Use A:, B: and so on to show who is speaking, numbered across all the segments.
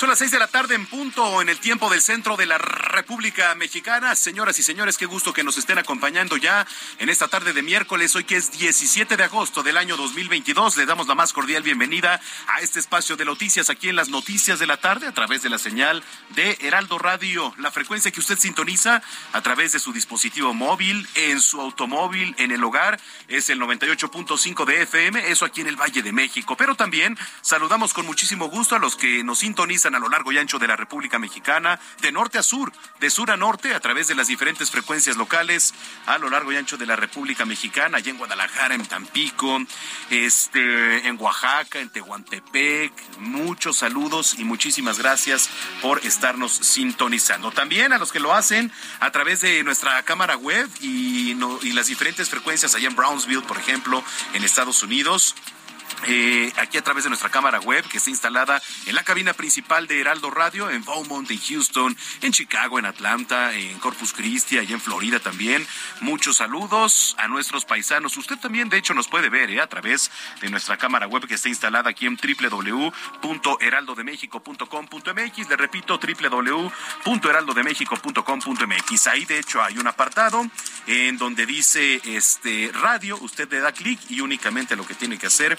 A: Son las seis de la tarde en punto en el tiempo del centro de la República Mexicana. Señoras y señores, qué gusto que nos estén acompañando ya en esta tarde de miércoles, hoy que es 17 de agosto del año 2022. Le damos la más cordial bienvenida a este espacio de noticias aquí en las noticias de la tarde a través de la señal de Heraldo Radio. La frecuencia que usted sintoniza a través de su dispositivo móvil, en su automóvil, en el hogar, es el 98.5 de FM, eso aquí en el Valle de México. Pero también saludamos con muchísimo gusto a los que nos sintonizan a lo largo y ancho de la República Mexicana, de norte a sur, de sur a norte, a través de las diferentes frecuencias locales, a lo largo y ancho de la República Mexicana, allá en Guadalajara, en Tampico, este, en Oaxaca, en Tehuantepec. Muchos saludos y muchísimas gracias por estarnos sintonizando. También a los que lo hacen a través de nuestra cámara web y, y las diferentes frecuencias allá en Brownsville, por ejemplo, en Estados Unidos. Eh, aquí a través de nuestra cámara web que está instalada en la cabina principal de Heraldo Radio, en Beaumont, en Houston, en Chicago, en Atlanta, en Corpus Christi, allá en Florida también. Muchos saludos a nuestros paisanos. Usted también, de hecho, nos puede ver eh, a través de nuestra cámara web que está instalada aquí en www.heraldodemexico.com.mx. Le repito, www.heraldodemexico.com.mx. Ahí, de hecho, hay un apartado en donde dice este radio. Usted le da clic y únicamente lo que tiene que hacer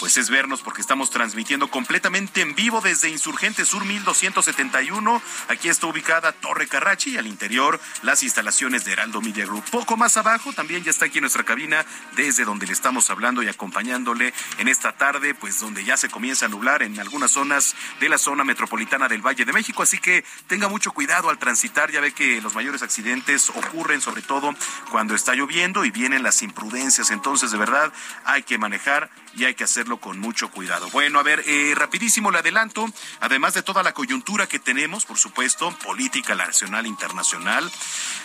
A: pues es vernos porque estamos transmitiendo completamente en vivo desde Insurgente Sur 1271. Aquí está ubicada Torre Carrachi y al interior las instalaciones de Heraldo Media Group. Poco más abajo también ya está aquí nuestra cabina desde donde le estamos hablando y acompañándole en esta tarde, pues donde ya se comienza a nublar en algunas zonas de la zona metropolitana del Valle de México. Así que tenga mucho cuidado al transitar. Ya ve que los mayores accidentes ocurren sobre todo cuando está lloviendo y vienen las imprudencias. Entonces, de verdad, hay que manejar y hay que hacerlo con mucho cuidado. Bueno, a ver, eh, rapidísimo le adelanto, además de toda la coyuntura que tenemos, por supuesto, política nacional, internacional,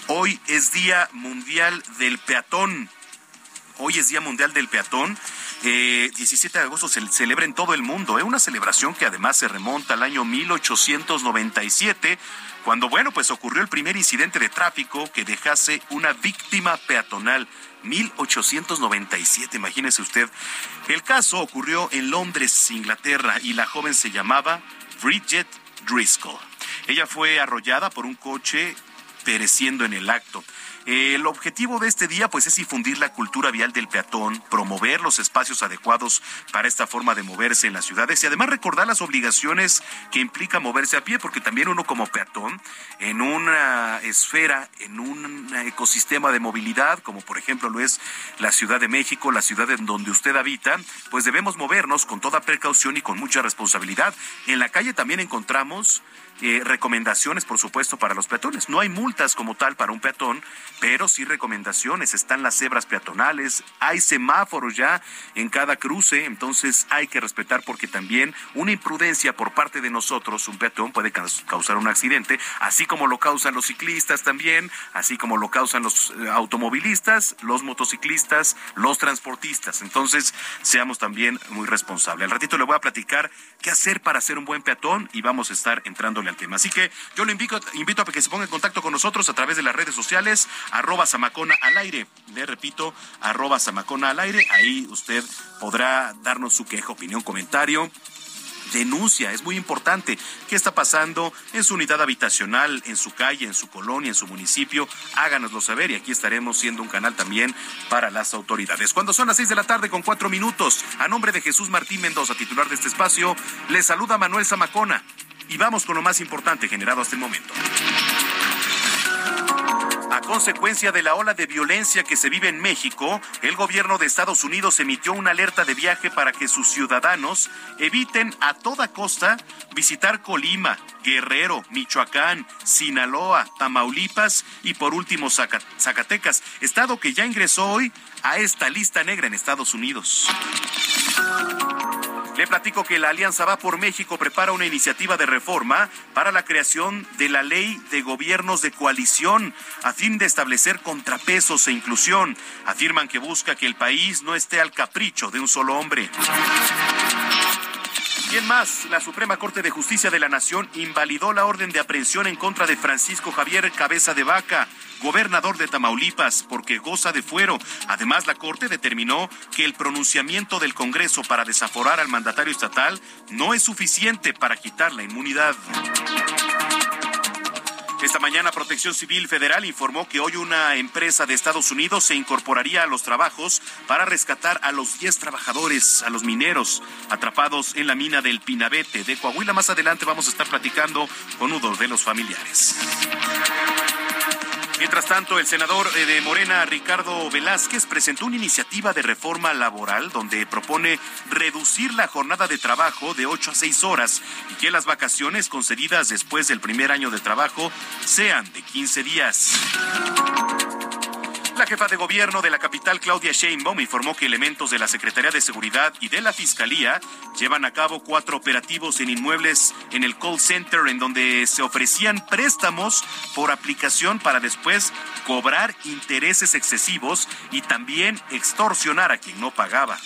A: hoy es Día Mundial del Peatón. Hoy es Día Mundial del Peatón. Eh, 17 de agosto se celebra en todo el mundo. Es una celebración que además se remonta al año 1897 cuando, bueno, pues ocurrió el primer incidente de tráfico que dejase una víctima peatonal. 1897, imagínese usted. El caso ocurrió en Londres, Inglaterra, y la joven se llamaba Bridget Driscoll. Ella fue arrollada por un coche pereciendo en el acto. El objetivo de este día pues es difundir la cultura vial del peatón, promover los espacios adecuados para esta forma de moverse en las ciudades y además recordar las obligaciones que implica moverse a pie, porque también uno como peatón en una esfera, en un ecosistema de movilidad, como por ejemplo lo es la Ciudad de México, la ciudad en donde usted habita, pues debemos movernos con toda precaución y con mucha responsabilidad. En la calle también encontramos eh, recomendaciones, por supuesto, para los peatones. No hay multas como tal para un peatón, pero sí recomendaciones. Están las cebras peatonales, hay semáforos ya en cada cruce, entonces hay que respetar porque también una imprudencia por parte de nosotros, un peatón puede causar un accidente, así como lo causan los ciclistas también, así como lo causan los eh, automovilistas, los motociclistas, los transportistas. Entonces, seamos también muy responsables. Al ratito le voy a platicar qué hacer para ser un buen peatón y vamos a estar entrándole al tema. Así que yo lo invito, invito a que se ponga en contacto con nosotros a través de las redes sociales, arroba Samacona al aire. Le repito, arroba Samacona al aire. Ahí usted podrá darnos su queja, opinión, comentario denuncia, es muy importante. ¿Qué está pasando en su unidad habitacional, en su calle, en su colonia, en su municipio? Háganoslo saber y aquí estaremos siendo un canal también para las autoridades. Cuando son las seis de la tarde con cuatro minutos, a nombre de Jesús Martín Mendoza, titular de este espacio, le saluda Manuel Zamacona. Y vamos con lo más importante generado hasta el momento. A consecuencia de la ola de violencia que se vive en México, el gobierno de Estados Unidos emitió una alerta de viaje para que sus ciudadanos eviten a toda costa visitar Colima, Guerrero, Michoacán, Sinaloa, Tamaulipas y por último Zacatecas, estado que ya ingresó hoy a esta lista negra en Estados Unidos. Le platico que la Alianza Va por México prepara una iniciativa de reforma para la creación de la ley de gobiernos de coalición a fin de establecer contrapesos e inclusión. Afirman que busca que el país no esté al capricho de un solo hombre. Bien más, la Suprema Corte de Justicia de la Nación invalidó la orden de aprehensión en contra de Francisco Javier Cabeza de Vaca, gobernador de Tamaulipas, porque goza de fuero. Además, la Corte determinó que el pronunciamiento del Congreso para desaforar al mandatario estatal no es suficiente para quitar la inmunidad. Esta mañana Protección Civil Federal informó que hoy una empresa de Estados Unidos se incorporaría a los trabajos para rescatar a los 10 trabajadores, a los mineros atrapados en la mina del Pinabete de Coahuila. Más adelante vamos a estar platicando con uno de los familiares. Mientras tanto, el senador eh, de Morena, Ricardo Velázquez, presentó una iniciativa de reforma laboral donde propone reducir la jornada de trabajo de 8 a 6 horas y que las vacaciones concedidas después del primer año de trabajo sean de 15 días. La jefa de gobierno de la capital, Claudia Sheinbaum, informó que elementos de la Secretaría de Seguridad y de la Fiscalía llevan a cabo cuatro operativos en inmuebles en el call center en donde se ofrecían préstamos por aplicación para después cobrar intereses excesivos y también extorsionar a quien no pagaba.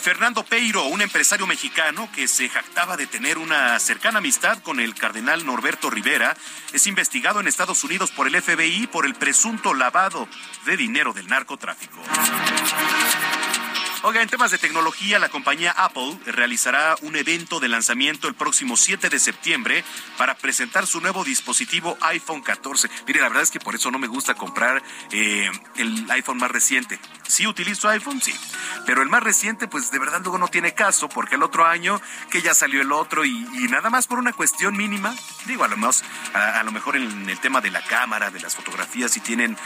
A: Fernando Peiro, un empresario mexicano que se jactaba de tener una cercana amistad con el cardenal Norberto Rivera, es investigado en Estados Unidos por el FBI por el presunto lavado de dinero del narcotráfico. Oiga, en temas de tecnología, la compañía Apple realizará un evento de lanzamiento el próximo 7 de septiembre para presentar su nuevo dispositivo iPhone 14. Mire, la verdad es que por eso no me gusta comprar eh, el iPhone más reciente. Sí utilizo iPhone, sí, pero el más reciente, pues de verdad luego no tiene caso, porque el otro año que ya salió el otro y, nada más por una cuestión mínima, digo, a lo, más, a, lo mejor en el tema de la cámara, de las fotografías, si tienen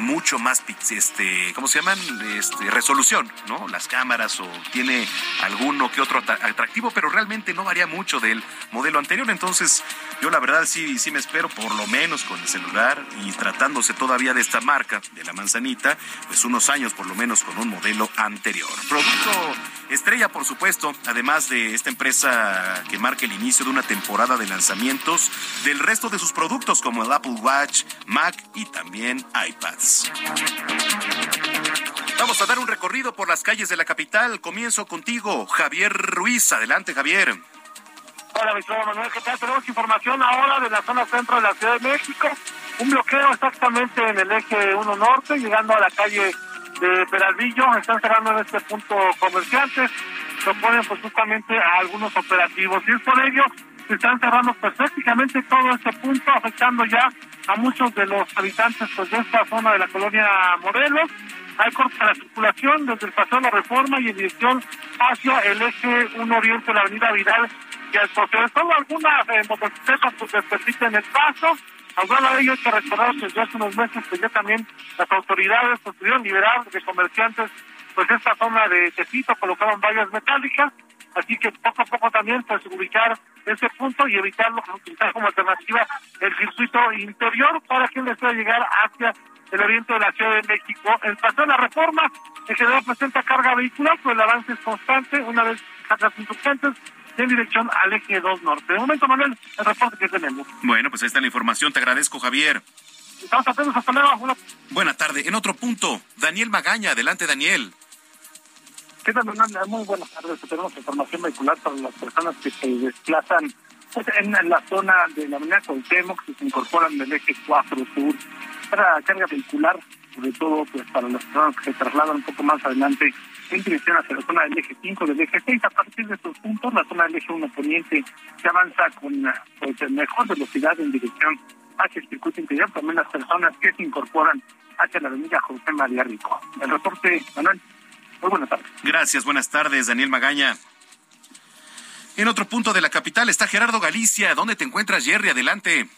A: mucho más, este, ¿cómo se llaman? Este, resolución, ¿no? Las cámaras o tiene alguno que otro atractivo, pero realmente no varía mucho del modelo anterior. Entonces, yo la verdad sí, sí me espero por lo menos con el celular y tratándose todavía de esta marca, de la manzanita, pues unos años por lo menos con un modelo anterior. Producto estrella, por supuesto, además de esta empresa que marca el inicio de una temporada de lanzamientos del resto de sus productos como el Apple Watch, Mac y también iPad. Vamos a dar un recorrido por las calles de la capital. Comienzo contigo, Javier Ruiz. Adelante, Javier.
B: Hola, mi Manuel, ¿qué tal? Tenemos información ahora de la zona centro de la Ciudad de México. Un bloqueo exactamente en el eje 1 norte, llegando a la calle de Peralvillo. Están cerrando en este punto comerciantes. Proponen pues justamente a algunos operativos. Y es por ello se están cerrando pues prácticamente todo este punto, afectando ya a muchos de los habitantes pues de esta zona de la colonia Morelos. Hay cortes a la circulación desde el paseo de la Reforma y en dirección hacia el eje 1 Oriente de la Avenida Vidal y proceder. Solo algunas eh, motocicletas pues en el paso. Aunque de ello que recordar que desde hace unos meses pues ya también las autoridades pues, pudieron liberar de comerciantes pues esta zona de Tepito, colocaron vallas metálicas Así que poco a poco también pues ubicar ese punto y evitarlo, utilizar como alternativa el circuito interior para que les pueda llegar hacia el oriente de la Ciudad de México. En paseo de la reforma, en general presenta carga vehicular, pero el avance es constante una vez las insurgentes en dirección al eje 2 norte. De momento, Manuel, el reporte que tenemos.
A: Bueno, pues ahí está la información. Te agradezco, Javier.
B: Estamos atentos, hasta luego.
A: Buena tarde. En otro punto, Daniel Magaña. Adelante, Daniel.
C: ¿Qué tal, Muy buenas tardes. Tenemos información vehicular para las personas que se desplazan pues, en la zona de la avenida Cuauhtémoc, que se incorporan del eje 4 sur para carga vehicular, sobre todo pues para las personas que se trasladan un poco más adelante
B: en dirección hacia la zona del eje 5 del eje 6. A partir de estos puntos, la zona del eje 1 poniente se avanza con pues, mejor velocidad en dirección hacia el circuito interior. También las personas que se incorporan hacia la avenida José María Rico. El reporte, Manuel. Muy buenas tardes.
A: Gracias, buenas tardes, Daniel Magaña. En otro punto de la capital está Gerardo Galicia. ¿Dónde te encuentras, Jerry? Adelante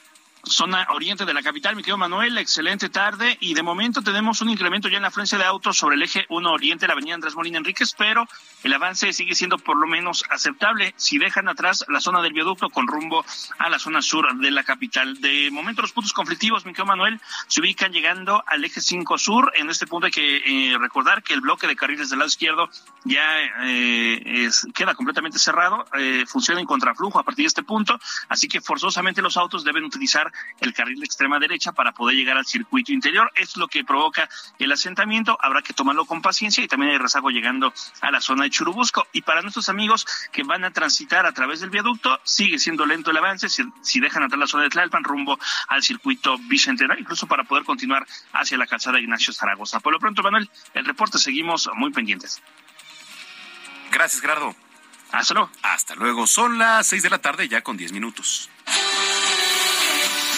D: zona oriente de la capital. Mi querido Manuel, excelente tarde. Y de momento tenemos un incremento ya en la afluencia de autos sobre el eje 1 Oriente, la avenida Andrés Molina Enríquez, pero el avance sigue siendo por lo menos aceptable si dejan atrás la zona del viaducto con rumbo a la zona sur de la capital. De momento los puntos conflictivos, mi querido Manuel, se ubican llegando al eje 5 sur. En este punto hay que eh, recordar que el bloque de carriles del lado izquierdo ya eh, queda completamente cerrado, eh, funciona en contraflujo a partir de este punto, así que forzosamente los autos deben utilizar el carril de extrema derecha para poder llegar al circuito interior. Es lo que provoca el asentamiento. Habrá que tomarlo con paciencia y también hay rezago llegando a la zona de Churubusco. Y para nuestros amigos que van a transitar a través del viaducto, sigue siendo lento el avance si, dejan atrás la zona de Tlalpan rumbo al circuito bicentenario, incluso para poder continuar hacia la calzada Ignacio Zaragoza. Por lo pronto, Manuel, el reporte seguimos muy pendientes.
A: Gracias, Gerardo.
D: Hasta luego.
A: Hasta luego. Son las seis de la tarde ya con diez minutos.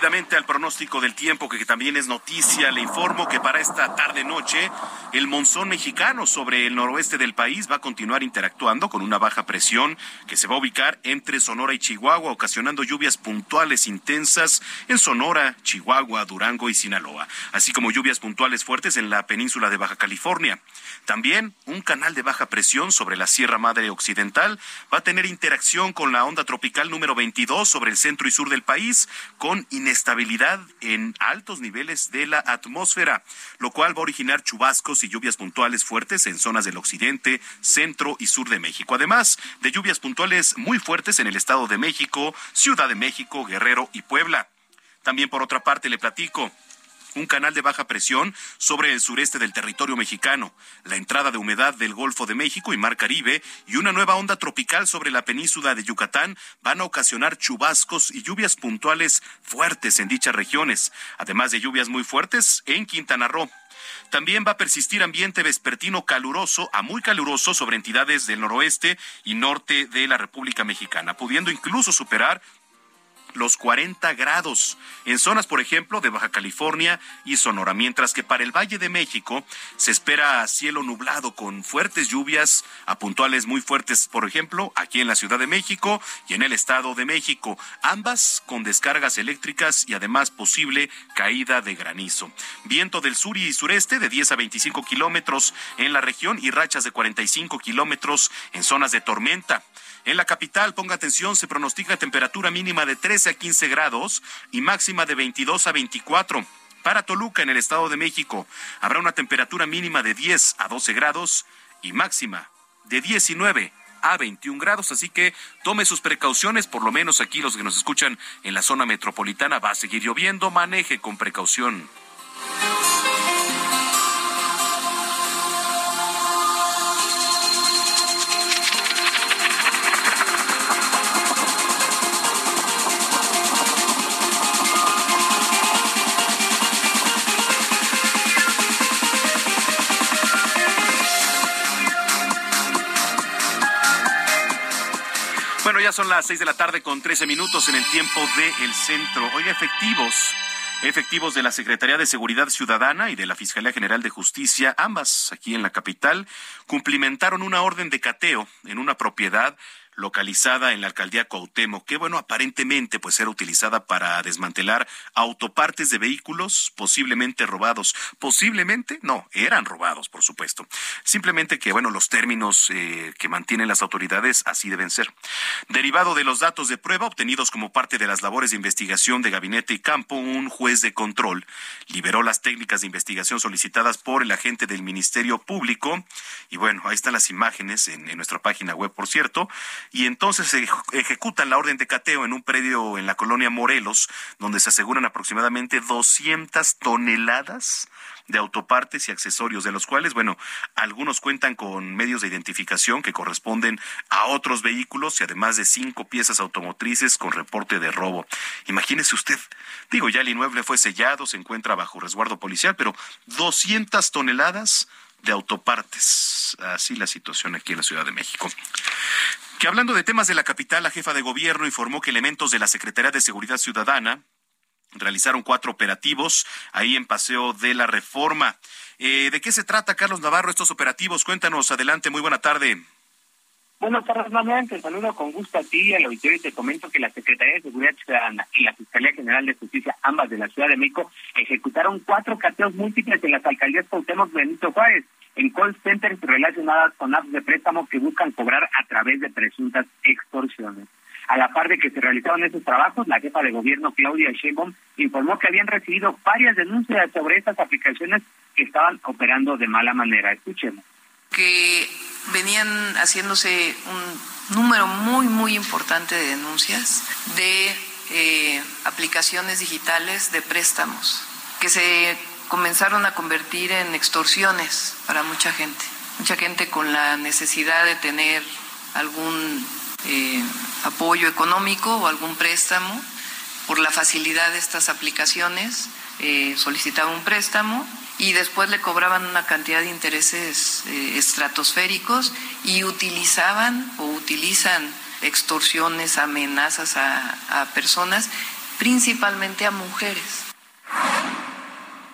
A: Rápidamente al pronóstico del tiempo, que también es noticia. Le informo que para esta tarde-noche, el monzón mexicano sobre el noroeste del país va a continuar interactuando con una baja presión que se va a ubicar entre Sonora y Chihuahua, ocasionando lluvias puntuales intensas en Sonora, Chihuahua, Durango y Sinaloa, así como lluvias puntuales fuertes en la península de Baja California. También un canal de baja presión sobre la Sierra Madre Occidental va a tener interacción con la onda tropical número 22 sobre el centro y sur del país, con inestabilidad en altos niveles de la atmósfera, lo cual va a originar chubascos y lluvias puntuales fuertes en zonas del occidente, centro y sur de México. Además de lluvias puntuales muy fuertes en el Estado de México, Ciudad de México, Guerrero y Puebla. También por otra parte le platico un canal de baja presión sobre el sureste del territorio mexicano, la entrada de humedad del Golfo de México y Mar Caribe y una nueva onda tropical sobre la península de Yucatán van a ocasionar chubascos y lluvias puntuales fuertes en dichas regiones, además de lluvias muy fuertes en Quintana Roo. También va a persistir ambiente vespertino caluroso a muy caluroso sobre entidades del noroeste y norte de la República Mexicana, pudiendo incluso superar los 40 grados en zonas, por ejemplo, de Baja California y Sonora, mientras que para el Valle de México se espera cielo nublado con fuertes lluvias a puntuales muy fuertes, por ejemplo, aquí en la Ciudad de México y en el Estado de México, ambas con descargas eléctricas y además posible caída de granizo. Viento del sur y sureste de 10 a 25 kilómetros en la región y rachas de 45 kilómetros en zonas de tormenta. En la capital, ponga atención, se pronostica temperatura mínima de 13 a 15 grados y máxima de 22 a 24. Para Toluca, en el Estado de México, habrá una temperatura mínima de 10 a 12 grados y máxima de 19 a 21 grados, así que tome sus precauciones, por lo menos aquí los que nos escuchan en la zona metropolitana va a seguir lloviendo, maneje con precaución. Son las seis de la tarde con trece minutos en el tiempo del centro. Oiga, efectivos. Efectivos de la Secretaría de Seguridad Ciudadana y de la Fiscalía General de Justicia, ambas aquí en la capital, cumplimentaron una orden de cateo en una propiedad localizada en la alcaldía Cuauhtémoc, que bueno, aparentemente pues era utilizada para desmantelar autopartes de vehículos posiblemente robados. Posiblemente, no, eran robados, por supuesto. Simplemente que bueno, los términos eh, que mantienen las autoridades así deben ser. Derivado de los datos de prueba obtenidos como parte de las labores de investigación de gabinete y campo, un juez de control liberó las técnicas de investigación solicitadas por el agente del Ministerio Público. Y bueno, ahí están las imágenes en, en nuestra página web, por cierto y entonces se ejecutan la orden de cateo en un predio en la colonia Morelos, donde se aseguran aproximadamente 200 toneladas de autopartes y accesorios, de los cuales, bueno, algunos cuentan con medios de identificación que corresponden a otros vehículos y además de cinco piezas automotrices con reporte de robo. Imagínese usted, digo, ya el inmueble fue sellado, se encuentra bajo resguardo policial, pero 200 toneladas de autopartes. Así la situación aquí en la Ciudad de México. Que hablando de temas de la capital, la jefa de gobierno informó que elementos de la Secretaría de Seguridad Ciudadana realizaron cuatro operativos ahí en Paseo de la Reforma. Eh, ¿De qué se trata, Carlos Navarro, estos operativos? Cuéntanos, adelante, muy buena tarde.
E: Buenas tardes, Manuel. Te saludo con gusto a ti y al auditorio y te comento que la Secretaría de Seguridad Ciudadana y la Fiscalía General de Justicia, ambas de la Ciudad de México, ejecutaron cuatro cateos múltiples en las alcaldías Cuauhtémoc Benito Juárez, en call centers relacionadas con apps de préstamo que buscan cobrar a través de presuntas extorsiones. A la par de que se realizaron esos trabajos, la jefa de gobierno Claudia Sheinbaum informó que habían recibido varias denuncias sobre estas aplicaciones que estaban operando de mala manera. Escuchemos.
F: Que venían haciéndose un número muy, muy importante de denuncias de eh, aplicaciones digitales de préstamos que se comenzaron a convertir en extorsiones para mucha gente. Mucha gente con la necesidad de tener algún eh, apoyo económico o algún préstamo por la facilidad de estas aplicaciones, eh, solicitaba un préstamo y después le cobraban una cantidad de intereses eh, estratosféricos y utilizaban o utilizan extorsiones, amenazas a, a personas, principalmente a mujeres.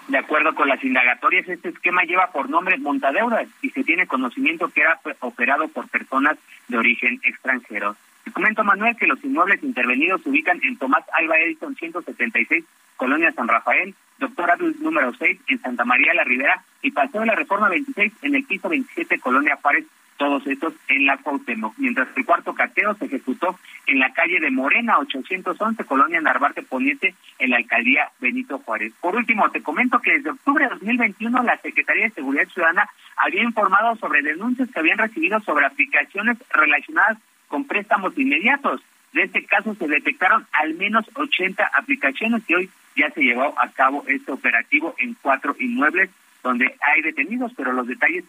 E: De acuerdo con las indagatorias, este esquema lleva por nombre Montadeudas y se tiene conocimiento que era operado por personas de origen extranjero. Te comento, Manuel, que los inmuebles intervenidos se ubican en Tomás Alba Edison 176, Colonia San Rafael, Doctor Adult número 6 en Santa María la Ribera y Paseo de la Reforma 26 en el piso 27, Colonia Juárez, todos estos en la Cuauhtémoc. Mientras que el cuarto cateo se ejecutó en la calle de Morena 811, Colonia Narvarte Poniente, en la alcaldía Benito Juárez. Por último, te comento que desde octubre de 2021 la Secretaría de Seguridad Ciudadana había informado sobre denuncias que habían recibido sobre aplicaciones relacionadas con préstamos inmediatos. De este caso se detectaron al menos 80 aplicaciones y hoy ya se llevó a cabo este operativo en cuatro inmuebles donde hay detenidos, pero los detalles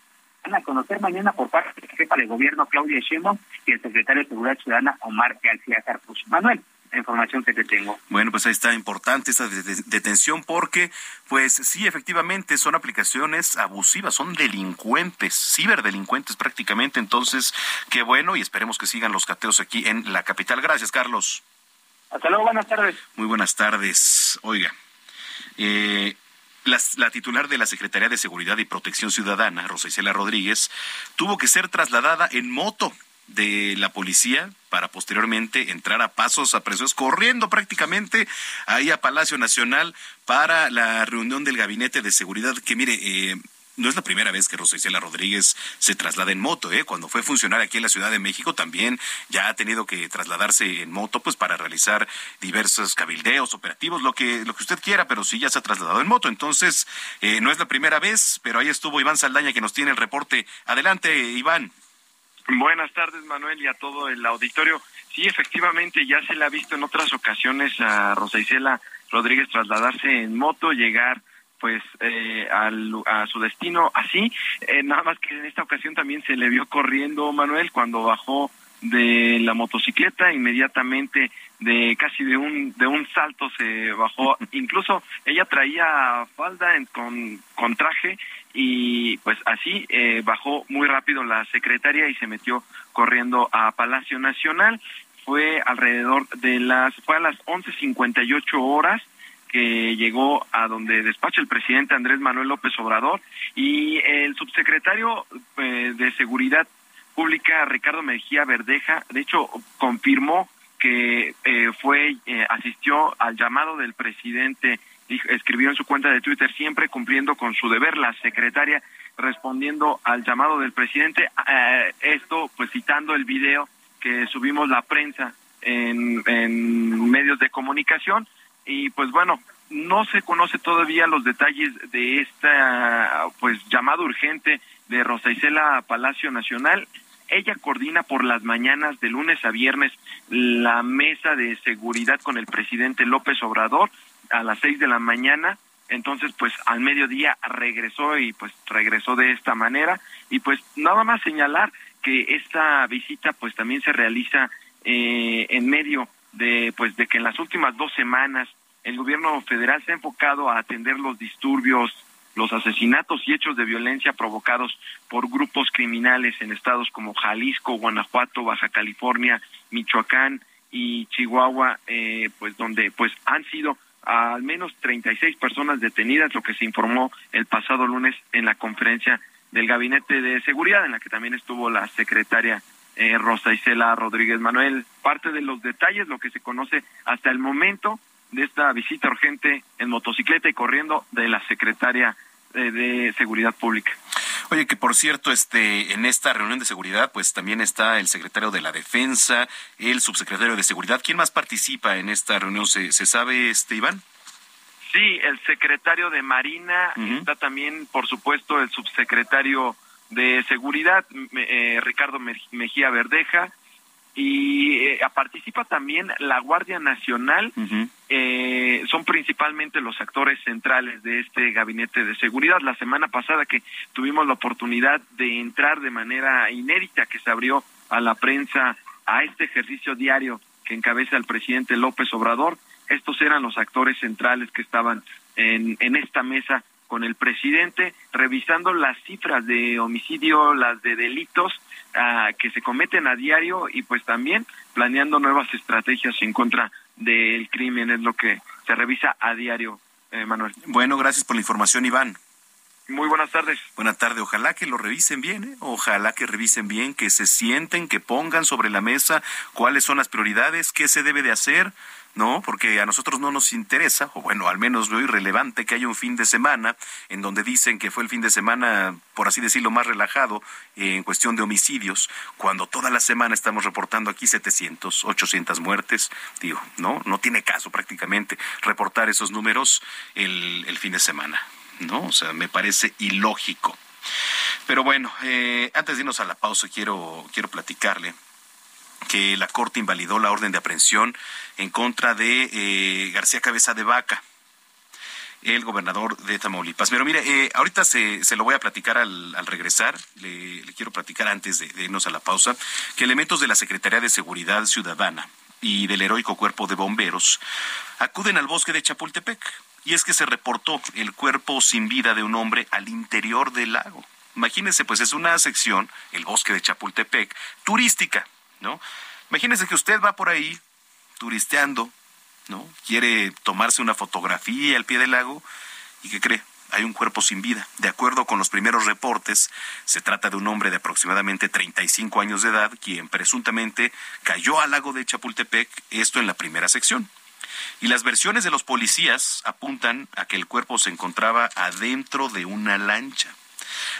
E: a conocer mañana por parte de la jefa de gobierno Claudia Sheinbaum y el secretario de Seguridad Ciudadana Omar García Carpus. Manuel, la información que te tengo.
A: Bueno, pues ahí está importante esta detención porque, pues sí, efectivamente son aplicaciones abusivas, son delincuentes, ciberdelincuentes prácticamente. Entonces, qué bueno y esperemos que sigan los cateos aquí en la capital. Gracias, Carlos.
E: Hasta luego, buenas tardes.
A: Muy buenas tardes. Oiga, eh, la, titular de la Secretaría de Seguridad y Protección Ciudadana, Rosa Isela Rodríguez, tuvo que ser trasladada en moto de la policía para posteriormente entrar a pasos apresuados, corriendo prácticamente ahí a Palacio Nacional para la reunión del Gabinete de Seguridad, que mire, eh, no es la primera vez que Rosa Isela Rodríguez se traslada en moto, ¿eh? Cuando fue funcionaria aquí en la Ciudad de México también ya ha tenido que trasladarse en moto pues para realizar diversos cabildeos, operativos, lo que, lo que usted quiera, pero sí ya se ha trasladado en moto. Entonces, eh, no es la primera vez, pero ahí estuvo Iván Saldaña que nos tiene el reporte. Adelante, Iván.
G: Buenas tardes, Manuel, y a todo el auditorio. Sí, efectivamente, ya se le ha visto en otras ocasiones a Rosa Isela Rodríguez trasladarse en moto, llegar pues eh, a su destino así. Eh, nada más que en esta ocasión también se le vio corriendo Manuel cuando bajó de la motocicleta inmediatamente de casi de un de un salto se bajó incluso ella traía falda con con traje y pues así eh, bajó muy rápido la secretaria y se metió corriendo a Palacio Nacional fue alrededor de las fue a las 11:58 horas que llegó a donde despacha el presidente Andrés Manuel López Obrador y el subsecretario eh, de Seguridad Pública, Ricardo Mejía Verdeja, de hecho, confirmó que eh, fue eh, asistió al llamado del presidente escribió en su cuenta de Twitter siempre cumpliendo con su deber la secretaria respondiendo al llamado del presidente eh, esto pues citando el video que subimos la prensa en, en medios de comunicación y pues bueno no se conoce todavía los detalles de esta pues llamado urgente de Rosa Isela Palacio Nacional ella coordina por las mañanas de lunes a viernes la mesa de seguridad con el presidente López Obrador a las seis de la mañana. Entonces, pues al mediodía regresó y pues regresó de esta manera. Y pues nada más señalar que esta visita pues también se realiza eh, en medio de pues de que en las últimas dos semanas el gobierno federal se ha enfocado a atender los disturbios los asesinatos y hechos de violencia provocados por grupos criminales en estados como Jalisco, Guanajuato, Baja California, Michoacán y Chihuahua, eh, pues donde pues han sido al menos 36 personas detenidas, lo que se informó el pasado lunes en la conferencia del Gabinete de Seguridad, en la que también estuvo la secretaria eh, Rosa Isela Rodríguez Manuel. Parte de los detalles, lo que se conoce hasta el momento de esta visita urgente en motocicleta y corriendo de la secretaria de Seguridad Pública.
A: Oye, que por cierto, este, en esta reunión de seguridad, pues también está el secretario de la Defensa, el subsecretario de Seguridad. ¿Quién más participa en esta reunión? ¿Se, se sabe, este, Iván?
G: Sí, el secretario de Marina, está también, por supuesto, el subsecretario de Seguridad, eh, Ricardo Mejía Verdeja, y eh, participa también la Guardia Nacional. eh, son principalmente los actores centrales de este gabinete de seguridad. La semana pasada que tuvimos la oportunidad de entrar de manera inédita, que se abrió a la prensa a este ejercicio diario que encabeza el presidente López Obrador, estos eran los actores centrales que estaban en, en esta mesa con el presidente, revisando las cifras de homicidio, las de delitos que se cometen a diario y pues también planeando nuevas estrategias en contra del crimen, es lo que se revisa a diario, eh, Manuel.
A: Bueno, gracias por la información, Iván.
G: Muy buenas tardes.
A: Buenas tardes. Ojalá que lo revisen bien, ¿eh? ojalá que revisen bien, que se sienten, que pongan sobre la mesa cuáles son las prioridades, qué se debe de hacer, ¿no? Porque a nosotros no nos interesa, o bueno, al menos lo irrelevante que haya un fin de semana en donde dicen que fue el fin de semana, por así decirlo, más relajado en cuestión de homicidios, cuando toda la semana estamos reportando aquí 700, 800 muertes, digo, ¿no? No tiene caso prácticamente reportar esos números el, el fin de semana, ¿no? O sea, me parece ilógico. Pero bueno, eh, antes de irnos a la pausa, quiero, quiero platicarle que la Corte invalidó la orden de aprehensión en contra de eh, García Cabeza de Vaca, el gobernador de Tamaulipas. Pero mire, eh, ahorita se, se, lo voy a platicar al, regresar, le, le, quiero platicar antes de, de irnos a la pausa, que elementos de la Secretaría de Seguridad Ciudadana y del heroico cuerpo de bomberos acuden al bosque de Chapultepec. Y es que se reportó el cuerpo sin vida de un hombre al interior del lago. Imagínense, pues es una sección, el bosque de Chapultepec, turística, ¿no? Imagínense que usted va por ahí turisteando, ¿no? Quiere tomarse una fotografía al pie del lago y ¿qué cree? Hay un cuerpo sin vida. De acuerdo con los primeros reportes, se trata de un hombre de aproximadamente 35 años de edad quien presuntamente cayó al lago de Chapultepec, esto en la primera sección. Y las versiones de los policías apuntan a que el cuerpo se encontraba adentro de una lancha.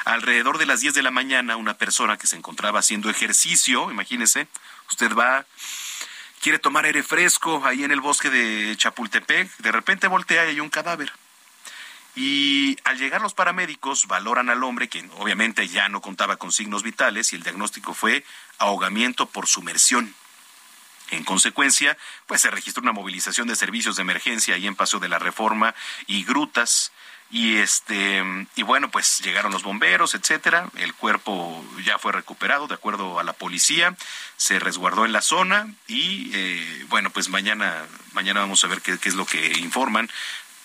A: Alrededor de las 10 de la mañana, una persona que se encontraba haciendo ejercicio, imagínese, usted va, quiere tomar aire fresco ahí en el bosque de Chapultepec, de repente voltea y hay un cadáver. Y al llegar los paramédicos valoran al hombre, quien obviamente ya no contaba con signos vitales, y el diagnóstico fue ahogamiento por sumersión. En consecuencia, pues se registró una movilización de servicios de emergencia ahí en Paso de la Reforma y Grutas. Y este, y bueno, pues llegaron los bomberos, etcétera. El cuerpo ya fue recuperado de acuerdo a la policía. Se resguardó en la zona y eh, bueno, pues mañana, mañana vamos a ver qué, qué es lo que informan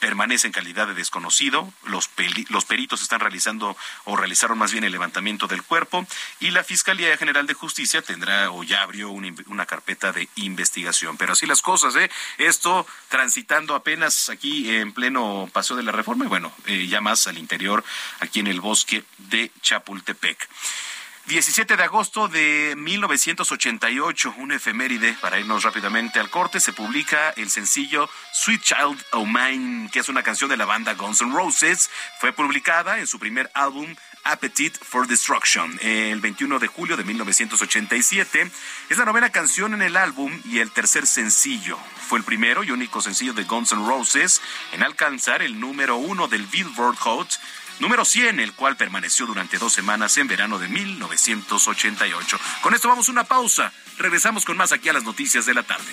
A: permanece en calidad de desconocido. Los, peritos están realizando o realizaron más bien el levantamiento del cuerpo y la Fiscalía General de Justicia tendrá o ya abrió una, una carpeta de investigación. Pero así las cosas, ¿eh? Esto transitando apenas aquí en pleno paseo de la reforma y bueno, eh, ya más al interior, aquí en el bosque de Chapultepec. 17 de agosto de 1988, un efeméride, para irnos rápidamente al corte, se publica el sencillo Sweet Child O' Mine, que es una canción de la banda Guns N' Roses. Fue publicada en su primer álbum Appetite for Destruction el 21 de julio de 1987. Es la novena canción en el álbum y el tercer sencillo. Fue el primero y único sencillo de Guns N' Roses en alcanzar el número uno del Billboard Hot número 100, el cual permaneció durante dos semanas en verano de 1988. Con esto vamos a una pausa. Regresamos con más aquí a las noticias de la tarde.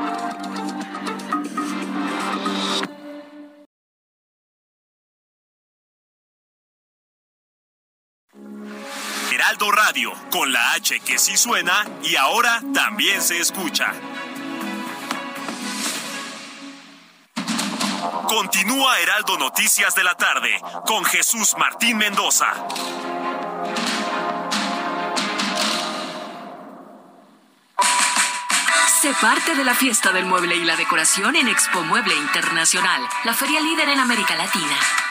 H: Radio, con la H que sí suena y ahora también se escucha. Continúa Heraldo Noticias de la tarde con Jesús Martín Mendoza.
I: Sé parte de la fiesta del mueble y la decoración en Expo Mueble Internacional, la feria líder en América Latina.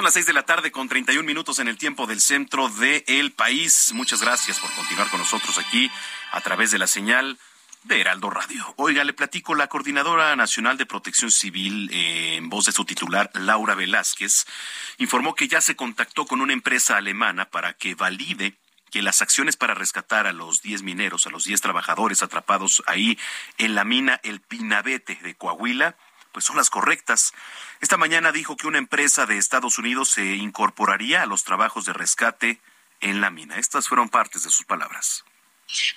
A: Son las seis de la tarde con 31 minutos en el tiempo del centro del país. Muchas gracias por continuar con nosotros aquí a través de la señal de Heraldo Radio. Oiga, le platico, la Coordinadora Nacional de Protección Civil, eh, en voz de su titular, Laura Velázquez, informó que ya se contactó con una empresa alemana para que valide que las acciones para rescatar a los 10 mineros, a los 10 trabajadores atrapados ahí en la mina El Pinabete de Coahuila, pues son las correctas. Esta mañana dijo que una empresa de Estados Unidos se incorporaría a los trabajos de rescate en la mina. Estas fueron partes de sus palabras.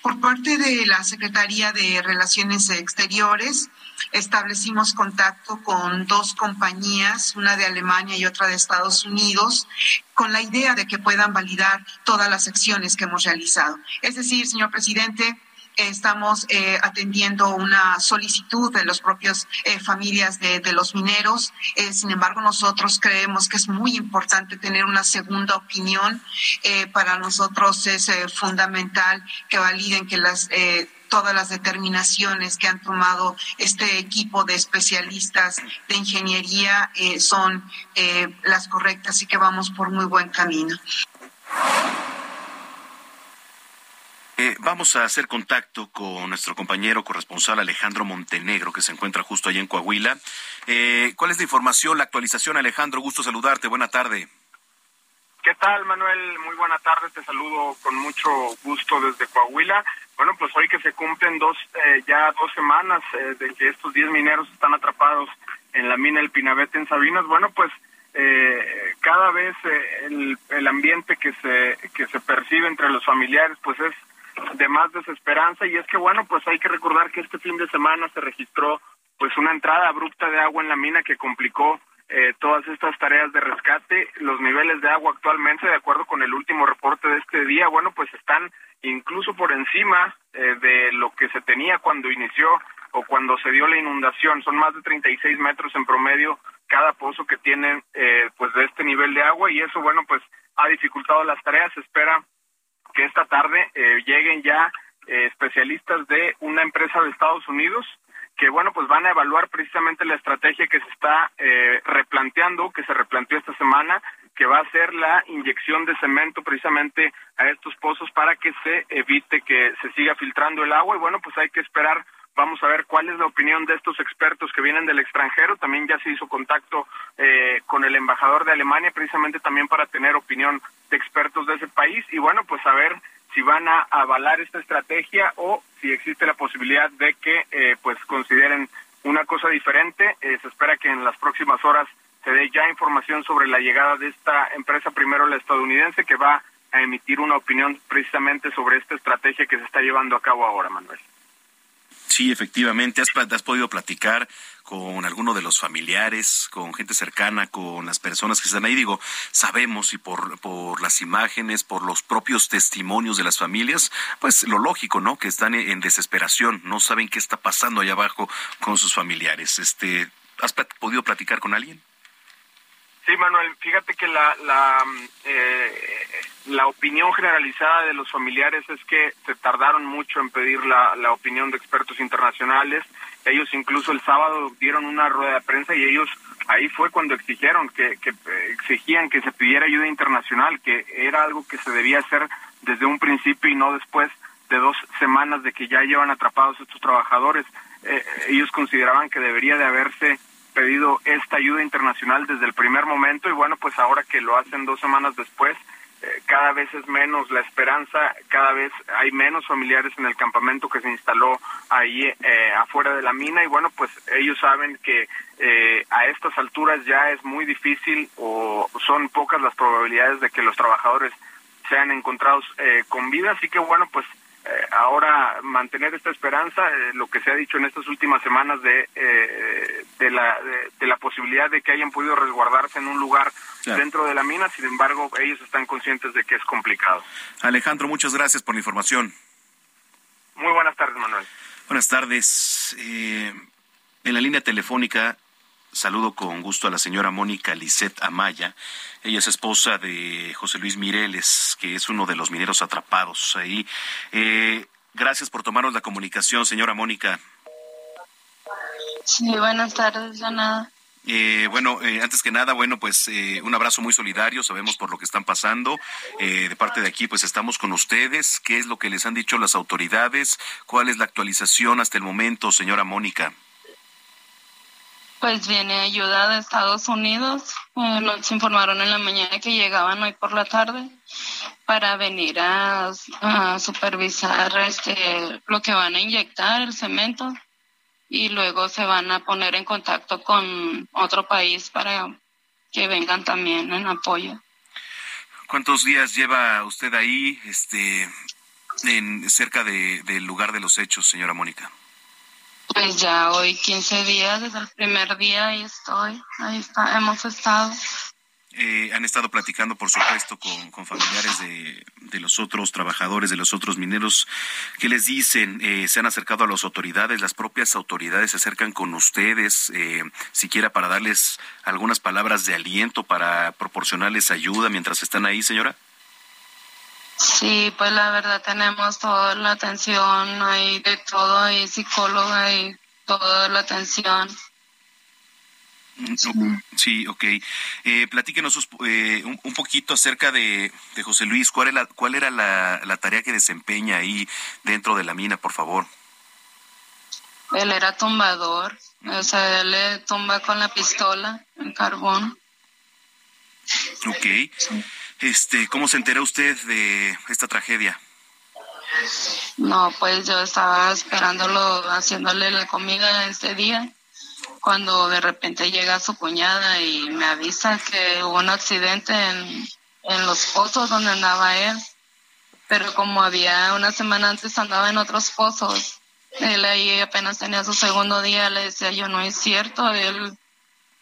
J: Por parte de la Secretaría de Relaciones Exteriores, establecimos contacto con dos compañías, una de Alemania y otra de Estados Unidos, con la idea de que puedan validar todas las acciones que hemos realizado. Es decir, señor presidente, estamos eh, atendiendo una solicitud de los propios eh, familias de, los mineros. Eh, sin embargo, nosotros creemos que es muy importante tener una segunda opinión. para nosotros es fundamental que validen que las todas las determinaciones que han tomado este equipo de especialistas de ingeniería son las correctas y que vamos por muy buen camino.
A: Eh, vamos a hacer contacto con nuestro compañero corresponsal Alejandro Montenegro, que se encuentra justo allá en Coahuila. Eh, ¿Cuál es la información, la actualización, Alejandro? Gusto saludarte. Buena tarde.
K: ¿Qué tal, Manuel? Muy buena tarde. Te saludo con mucho gusto desde Coahuila. Bueno, pues hoy que se cumplen dos, eh, ya dos semanas de que estos 10 mineros están atrapados en la mina El Pinabete en Sabinas, bueno, pues cada vez el, el ambiente que se, que se percibe entre los familiares, pues es de más desesperanza. Y es que bueno pues hay que recordar que este fin de semana se registró pues una entrada abrupta de agua en la mina que complicó eh, todas estas tareas de rescate. Los niveles de agua actualmente de acuerdo con el último reporte de este día bueno pues están incluso por encima eh, de lo que se tenía cuando inició o cuando se dio la inundación. Son más de 36 metros en promedio cada pozo que tienen eh, pues de este nivel de agua. Y eso bueno pues ha dificultado las tareas. Se espera que esta tarde lleguen ya especialistas de una empresa de Estados Unidos que bueno, pues van a evaluar precisamente la estrategia que se está eh, replanteando, que se replanteó esta semana, que va a ser la inyección de cemento precisamente a estos pozos para que se evite que se siga filtrando el agua. Y bueno, pues hay que esperar Vamos a ver cuál es la opinión de estos expertos que vienen del extranjero. También ya se hizo contacto eh, con el embajador de Alemania, precisamente también para tener opinión de expertos de ese país. Y bueno, pues a ver si van a avalar esta estrategia o si existe la posibilidad de que eh, pues consideren una cosa diferente. Eh, se espera que en las próximas horas se dé ya información sobre la llegada de esta empresa, primero la estadounidense, que va a emitir una opinión precisamente sobre esta estrategia que se está llevando a cabo ahora, Manuel.
A: Sí, efectivamente. ¿Has, ¿Has, podido platicar con alguno de los familiares, con gente cercana, con las personas que están ahí? Digo, sabemos y por, por las imágenes, por los propios testimonios de las familias, pues lo lógico, ¿no? Que están en desesperación, no saben qué está pasando allá abajo con sus familiares. Este, ¿Has podido platicar con alguien?
K: Sí, Manuel, fíjate que la, la, eh, la opinión generalizada de los familiares es que se tardaron mucho en pedir la, la opinión de expertos internacionales. Ellos incluso el sábado dieron una rueda de prensa y ellos ahí fue cuando exigieron que, que exigían que se pidiera ayuda internacional, que era algo que se debía hacer desde un principio y no después de dos semanas de que ya llevan atrapados estos trabajadores. Eh, ellos consideraban que debería de haberse pedido esta ayuda internacional desde el primer momento y bueno, pues ahora que lo hacen dos semanas después, eh, cada vez es menos la esperanza, cada vez hay menos familiares en el campamento que se instaló ahí eh, afuera de la mina y bueno, pues ellos saben que eh, a estas alturas ya es muy difícil o son pocas las probabilidades de que los trabajadores sean encontrados con vida, así que bueno, pues eh, ahora mantener esta esperanza, eh, lo que se ha dicho en estas últimas semanas de, eh, de, la, de, la posibilidad de que hayan podido resguardarse en un lugar dentro de la mina, sin embargo, ellos están conscientes de que es complicado.
A: Alejandro, muchas gracias por la información.
K: Muy buenas tardes, Manuel.
A: Buenas tardes. en la línea telefónica Saludo con gusto a la señora Mónica Lisset Amaya. Ella es esposa de José Luis Mireles, que es uno de los mineros atrapados ahí. Eh, gracias por tomarnos la comunicación, señora Mónica.
L: Sí, buenas tardes, ya nada.
A: Eh, bueno, eh, antes que nada, bueno, pues un abrazo muy solidario, sabemos por lo que están pasando. de parte de aquí, pues estamos con ustedes. ¿Qué es lo que les han dicho las autoridades? ¿Cuál es la actualización hasta el momento, señora Mónica?
L: Pues viene ayuda de Estados Unidos. Eh, nos informaron en la mañana que llegaban hoy por la tarde para venir a, supervisar este, lo que van a inyectar, el cemento, y luego se van a poner en contacto con otro país para que vengan también en apoyo.
A: ¿Cuántos días lleva usted ahí, este, en cerca del lugar de los hechos, señora Mónica?
L: Pues ya hoy 15 días, desde el primer día ahí estoy, ahí está, hemos estado.
A: Eh, han estado platicando, por supuesto, con, familiares de, de, los otros trabajadores, de los otros mineros. ¿Qué les dicen? Eh, ¿Se han acercado a las autoridades? ¿Las propias autoridades se acercan con ustedes, eh, siquiera para darles algunas palabras de aliento, para proporcionarles ayuda mientras están ahí, señora?
L: Sí, pues la verdad tenemos toda la atención, hay de todo, hay psicóloga, hay toda la atención.
A: Mm, sí, ok. Eh, platíquenos eh, un, poquito acerca de, José Luis. ¿Cuál, era, cuál era la, la, tarea que desempeña ahí dentro de la mina, por favor?
L: Él era tumbador. O sea, él le tumba con la pistola en carbón.
A: Ok. Este, ¿cómo se enteró usted de esta tragedia?
L: No, pues yo estaba esperándolo, haciéndole la comida este día, cuando de repente llega su cuñada y me avisa que hubo un accidente en, en los pozos donde andaba él. Pero como había una semana antes andaba en otros pozos, él ahí apenas tenía su segundo día, le decía yo, no es cierto, él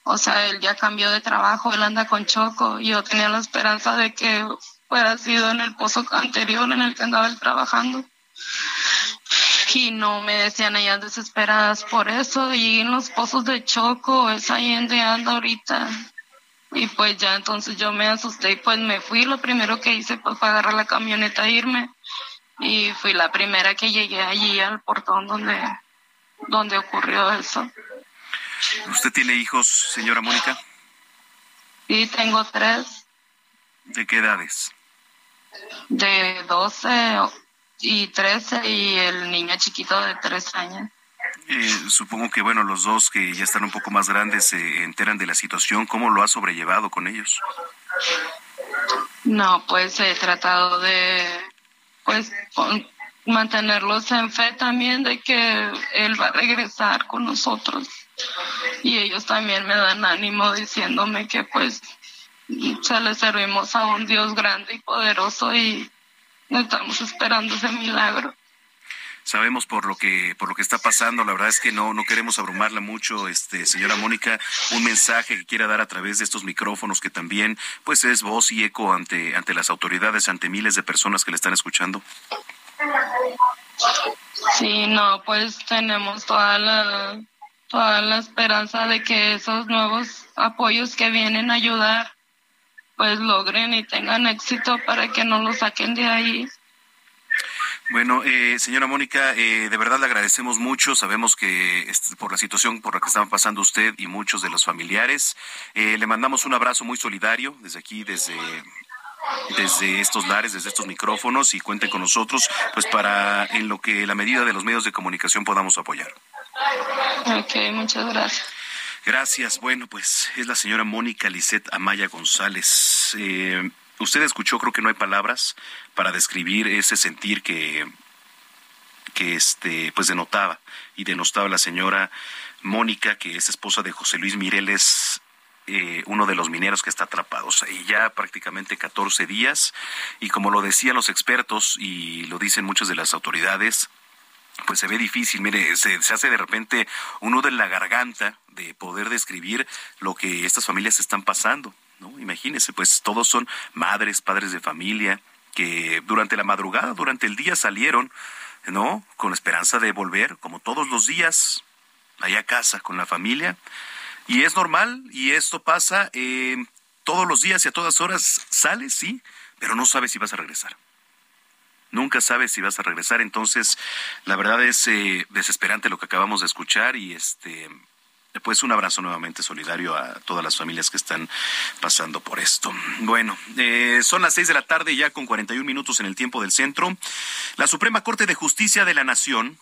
L: o sea, él ya cambió de trabajo, él anda con Choco. Y yo tenía la esperanza de que fuera sido en el pozo anterior en el que andaba él trabajando. Y no me decían ellas desesperadas por eso. Y en los pozos de Choco, es ahí donde anda ahorita. Y pues ya entonces yo me asusté y pues me fui. Lo primero que hice pues fue agarrar la camioneta e irme. Y fui la primera que llegué allí al portón donde, donde ocurrió eso.
A: ¿Usted tiene hijos, señora Mónica?
L: Sí, tengo tres.
A: ¿De qué edades?
L: De 12 y 13 y el niño chiquito de 3 años.
A: Eh, supongo que, bueno, los dos que ya están un poco más grandes se enteran de la situación. ¿Cómo lo ha sobrellevado con ellos?
L: No, pues he tratado de, pues, mantenerlos en fe también de que él va a regresar con nosotros. Y ellos también me dan ánimo diciéndome que, pues, se le servimos a un Dios grande y poderoso y estamos esperando ese milagro.
A: Sabemos por lo que por lo que está pasando. La verdad es que no no queremos abrumarla mucho este señora Mónica. Un mensaje que quiera dar a través de estos micrófonos que también pues es voz y eco ante ante las autoridades ante miles de personas que le están escuchando.
L: Sí no pues tenemos toda la toda la esperanza de que esos nuevos apoyos que vienen a ayudar pues logren y tengan éxito para que no lo saquen de ahí
A: bueno, eh, señora Mónica, eh, de verdad le agradecemos mucho. Sabemos que por la situación por la que están pasando usted y muchos de los familiares, eh, le mandamos un abrazo muy solidario desde aquí, desde desde estos lares, desde estos micrófonos y cuente con nosotros, pues para en lo que la medida de los medios de comunicación podamos apoyar.
L: Ok, muchas gracias.
A: Gracias. Bueno, pues es la señora Mónica Lisset Amaya González. Eh, Usted escuchó, creo que no hay palabras para describir ese sentir que, que este, pues denotaba y denostaba la señora Mónica, que es esposa de José Luis Mireles, eh, uno de los mineros que está atrapados ahí ya prácticamente 14 días y como lo decían los expertos y lo dicen muchas de las autoridades, pues se ve difícil, mire, se, hace de repente un nudo en la garganta de poder describir lo que estas familias están pasando. ¿no? Imagínese, pues todos son madres, padres de familia, que durante la madrugada, durante el día salieron, ¿no? Con esperanza de volver, como todos los días, allá a casa con la familia. Y es normal, y esto pasa eh, todos los días y a todas horas, sales, sí, pero no sabes si vas a regresar. Nunca sabes si vas a regresar, entonces la verdad es eh, desesperante lo que acabamos de escuchar y este pues un abrazo nuevamente solidario a todas las familias que están pasando por esto. Bueno, eh, son las seis de la tarde ya con 41 minutos en el tiempo del centro. La Suprema Corte de Justicia de la Nación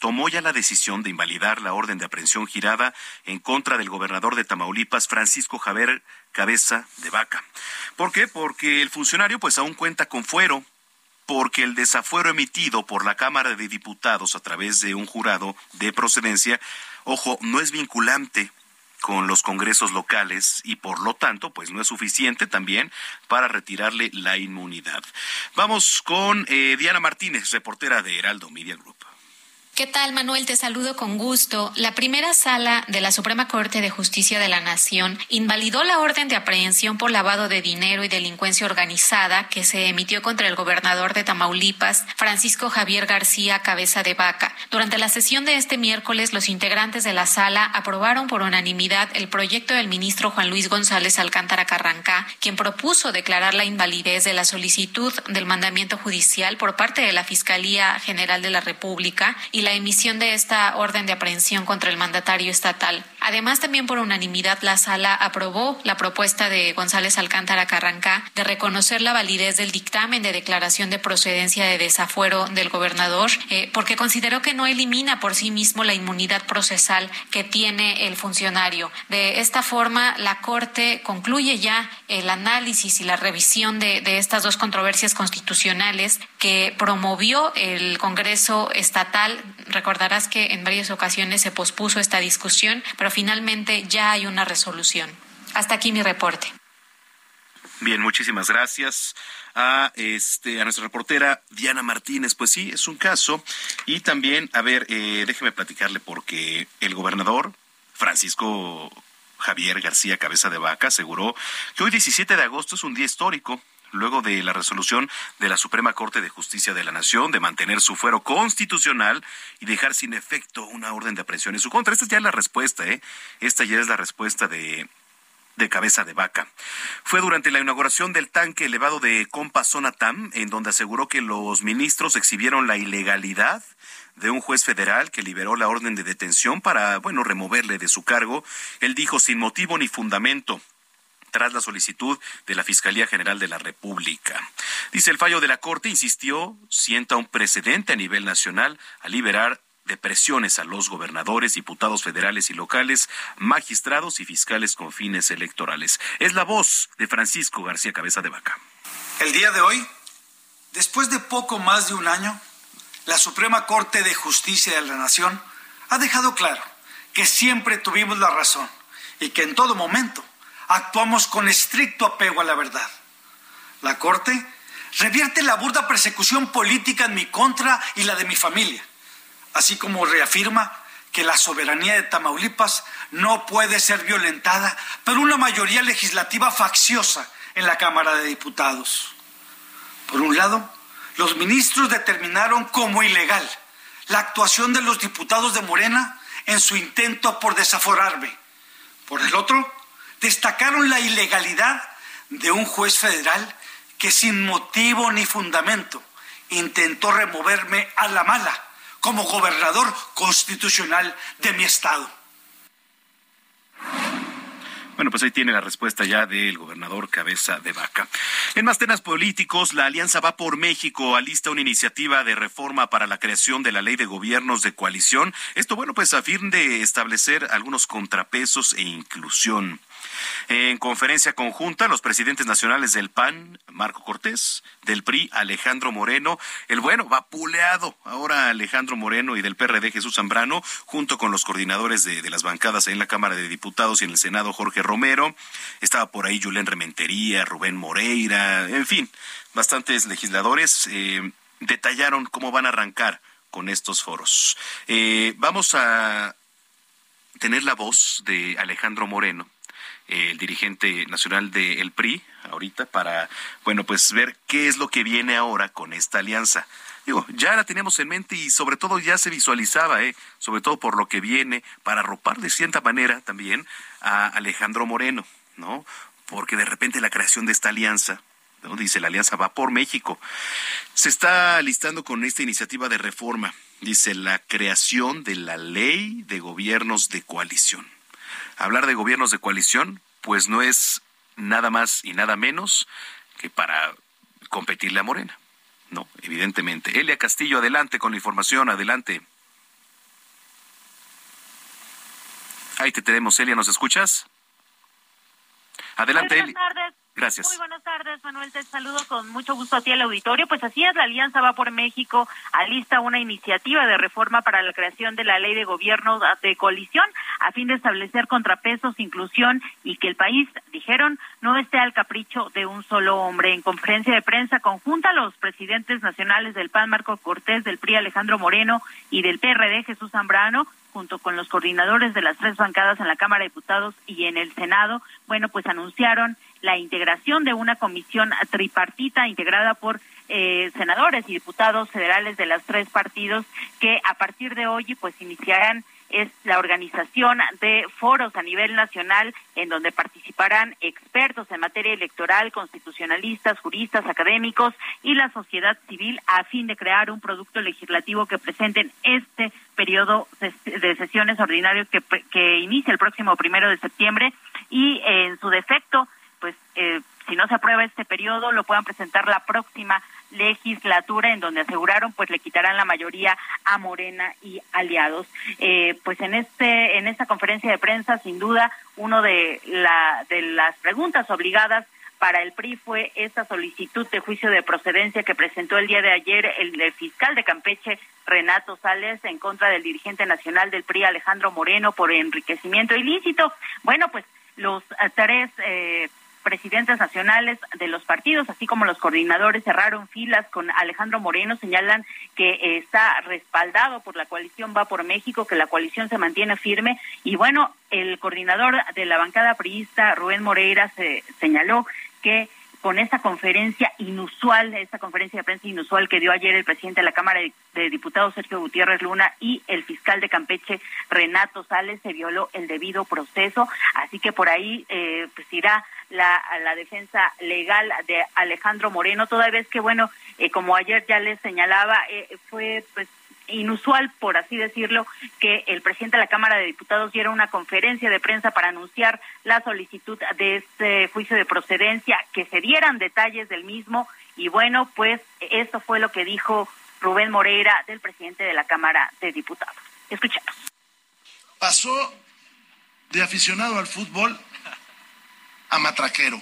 A: tomó ya la decisión de invalidar la orden de aprehensión girada en contra del gobernador de Tamaulipas, Francisco Javier Cabeza de Vaca. ¿Por qué? Porque el funcionario pues aún cuenta con fuero porque el desafuero emitido por la Cámara de Diputados a través de un jurado de procedencia Ojo, no es vinculante con los congresos locales y por lo tanto, pues no es suficiente también para retirarle la inmunidad. Vamos con eh, Diana Martínez, reportera de Heraldo Media Group.
M: ¿Qué tal, Manuel? Te saludo con gusto. La primera sala de la Suprema Corte de Justicia de la Nación invalidó la orden de aprehensión por lavado de dinero y delincuencia organizada que se emitió contra el gobernador de Tamaulipas, Francisco Javier García Cabeza de Vaca. Durante la sesión de este miércoles, los integrantes de la sala aprobaron por unanimidad el proyecto del ministro Juan Luis González Alcántara Carrancá, quien propuso declarar la invalidez de la solicitud del mandamiento judicial por parte de la Fiscalía General de la República y la emisión de esta orden de aprehensión contra el mandatario estatal. Además, también por unanimidad la sala aprobó la propuesta de González Alcántara Carrancá de reconocer la validez del dictamen de declaración de procedencia de desafuero del gobernador, eh, porque consideró que no elimina por sí mismo la inmunidad procesal que tiene el funcionario. De esta forma, la Corte concluye ya el análisis y la revisión de, de estas dos controversias constitucionales que promovió el Congreso estatal recordarás que en varias ocasiones se pospuso esta discusión, pero finalmente ya hay una resolución. Hasta aquí mi reporte.
A: Bien, muchísimas gracias a este a nuestra reportera Diana Martínez. Pues sí, es un caso y también, a ver, eh, déjeme platicarle porque el gobernador Francisco Javier García Cabeza de Vaca aseguró que hoy 17 de agosto es un día histórico luego de la resolución de la Suprema Corte de Justicia de la Nación de mantener su fuero constitucional y dejar sin efecto una orden de aprehensión en su contra. Esta ya es la respuesta, ¿eh? Esta ya es la respuesta de cabeza de vaca. Fue durante la inauguración del tanque elevado de Compa Zona TAM, en donde aseguró que los ministros exhibieron la ilegalidad de un juez federal que liberó la orden de detención para, bueno, removerle de su cargo. Él dijo sin motivo ni fundamento tras la solicitud de la Fiscalía General de la República. Dice el fallo de la Corte, insistió, sienta un precedente a nivel nacional a liberar de presiones a los gobernadores, diputados federales y locales, magistrados y fiscales con fines electorales. Es la voz de Francisco García Cabeza de Vaca.
N: El día de hoy, después de poco más de un año, la Suprema Corte de Justicia de la Nación ha dejado claro que siempre tuvimos la razón y que en todo momento actuamos con estricto apego a la verdad. La Corte revierte la burda persecución política en mi contra y la de mi familia, así como reafirma que la soberanía de Tamaulipas no puede ser violentada por una mayoría legislativa facciosa en la Cámara de Diputados. Por un lado, los ministros determinaron como ilegal la actuación de los diputados de Morena en su intento por desaforarme. Por el otro, destacaron la ilegalidad de un juez federal que sin motivo ni fundamento intentó removerme a la mala como gobernador constitucional de mi estado.
A: Bueno, pues ahí tiene la respuesta ya del gobernador Cabeza de Vaca. En más temas políticos, la Alianza Va por México alista una iniciativa de reforma para la creación de la ley de gobiernos de coalición. Esto, bueno, pues a fin de establecer algunos contrapesos e inclusión. En conferencia conjunta, los presidentes nacionales del PAN, Marco Cortés, del PRI, Alejandro Moreno, el bueno, vapuleado ahora Alejandro Moreno y del PRD, Jesús Zambrano, junto con los coordinadores de, las bancadas en la Cámara de Diputados y en el Senado, Jorge Romero. Estaba por ahí Julián Rementería, Rubén Moreira, en fin, bastantes legisladores eh, detallaron cómo van a arrancar con estos foros. Eh, vamos a tener la voz de Alejandro Moreno el dirigente nacional del PRI ahorita para, bueno, pues ver qué es lo que viene ahora con esta alianza. Digo, ya la teníamos en mente y sobre todo ya se visualizaba, ¿eh? sobre todo por lo que viene, para arropar de cierta manera también a Alejandro Moreno, ¿no? Porque de repente la creación de esta alianza, ¿no? dice la alianza va por México, se está listando con esta iniciativa de reforma, dice la creación de la ley de gobiernos de coalición hablar de gobiernos de coalición, pues no es nada más y nada menos que para competirle a Morena. No, evidentemente. Elia Castillo, adelante con la información, adelante. Ahí te tenemos, Elia, ¿nos escuchas? Adelante, Elia. Gracias.
O: Muy buenas tardes, Manuel. Te saludo con mucho gusto a ti al auditorio. Pues así es, la Alianza Va por México alista una iniciativa de reforma para la creación de la ley de gobierno de coalición a fin de establecer contrapesos, inclusión y que el país, dijeron, no esté al capricho de un solo hombre. En conferencia de prensa conjunta, los presidentes nacionales del PAN, Marco Cortés, del PRI, Alejandro Moreno y del PRD, Jesús Zambrano, junto con los coordinadores de las tres bancadas en la Cámara de Diputados y en el Senado, bueno, pues anunciaron la integración de una comisión tripartita integrada por eh, senadores y diputados federales de los tres partidos que a partir de hoy pues iniciarán es la organización de foros a nivel nacional en donde participarán expertos en materia electoral, constitucionalistas, juristas, académicos y la sociedad civil a fin de crear un producto legislativo que presenten este periodo de sesiones ordinarios que, que inicia el próximo primero de septiembre y en su defecto pues eh, si no se aprueba este periodo lo puedan presentar la próxima legislatura en donde aseguraron pues le quitarán la mayoría a Morena y aliados eh, pues en este en esta conferencia de prensa sin duda uno de la de las preguntas obligadas para el PRI fue esta solicitud de juicio de procedencia que presentó el día de ayer el, el, fiscal de Campeche, Renato Sales, en contra del dirigente nacional del PRI, Alejandro Moreno, por enriquecimiento ilícito. Bueno, pues los tres eh, presidentes nacionales de los partidos, así como los coordinadores, cerraron filas con Alejandro Moreno, señalan que está respaldado por la coalición Va por México, que la coalición se mantiene firme. Y bueno, el coordinador de la bancada priista, Rubén Moreira, se señaló que con esta conferencia inusual, esta conferencia de prensa inusual que dio ayer el presidente de la Cámara de, Diputados, Sergio Gutiérrez Luna, y el fiscal de Campeche, Renato Sales, se violó el debido proceso. Así que por ahí eh, pues irá la, defensa legal de Alejandro Moreno, toda vez que, bueno, eh, como ayer ya les señalaba, eh, fue pues inusual, por así decirlo, que el presidente de la Cámara de Diputados diera una conferencia de prensa para anunciar la solicitud de este juicio de procedencia, que se dieran detalles del mismo y bueno, pues esto fue lo que dijo Rubén Moreira del presidente de la Cámara de Diputados. Escuchemos.
P: Pasó de aficionado al fútbol a matraquero.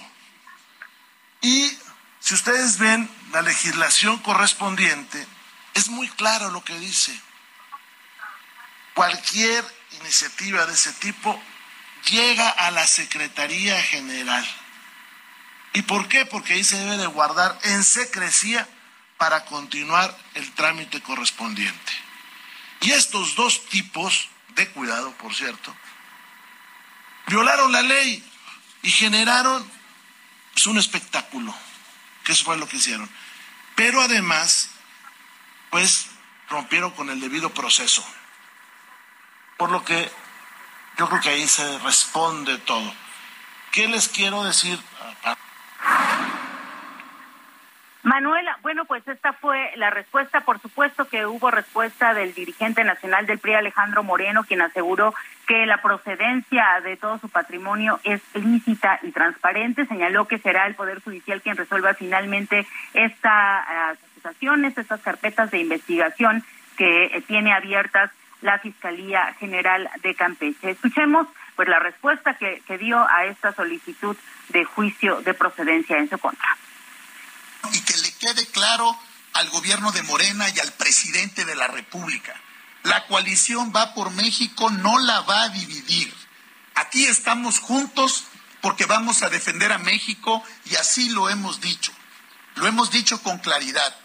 P: Y si ustedes ven la legislación correspondiente, es muy claro lo que dice. Cualquier iniciativa de ese tipo llega a la Secretaría General. ¿Y por qué? Porque ahí se debe de guardar en secrecía para continuar el trámite correspondiente. Y estos dos tipos, de cuidado por cierto, violaron la ley y generaron pues, un espectáculo, que eso fue lo que hicieron. Pero además pues rompieron con el debido proceso. Por lo que yo creo que ahí se responde todo. ¿Qué les quiero decir?
O: Manuela, bueno, pues esta fue la respuesta. Por supuesto que hubo respuesta del dirigente nacional del PRI, Alejandro Moreno, quien aseguró que la procedencia de todo su patrimonio es lícita y transparente. Señaló que será el Poder Judicial quien resuelva finalmente esta estas carpetas de investigación que eh, tiene abiertas la Fiscalía General de Campeche. Escuchemos pues la respuesta que dio a esta solicitud de juicio de procedencia en su contra.
Q: Y que le quede claro al gobierno de Morena y al presidente de la República. La coalición va por México, no la va a dividir. Aquí estamos juntos porque vamos a defender a México y así lo hemos dicho. Lo hemos dicho con claridad.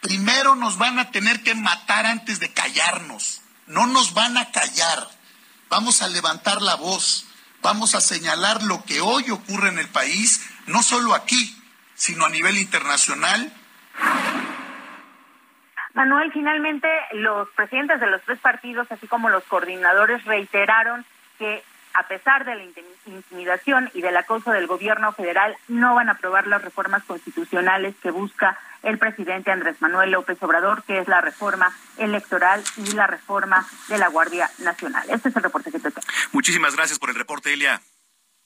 Q: Primero nos van a tener que matar antes de callarnos. No nos van a callar. Vamos a levantar la voz. Vamos a señalar lo que hoy ocurre en el país, no solo aquí, sino a nivel internacional.
O: Manuel, finalmente los presidentes de los tres partidos, así como los coordinadores, reiteraron que a pesar de la intimidación y del acoso del gobierno federal, no van a aprobar las reformas constitucionales que busca el presidente Andrés Manuel López Obrador, que es la reforma electoral y la reforma de la Guardia Nacional. Este es el reporte que te tengo.
A: Muchísimas gracias por el reporte, Elia.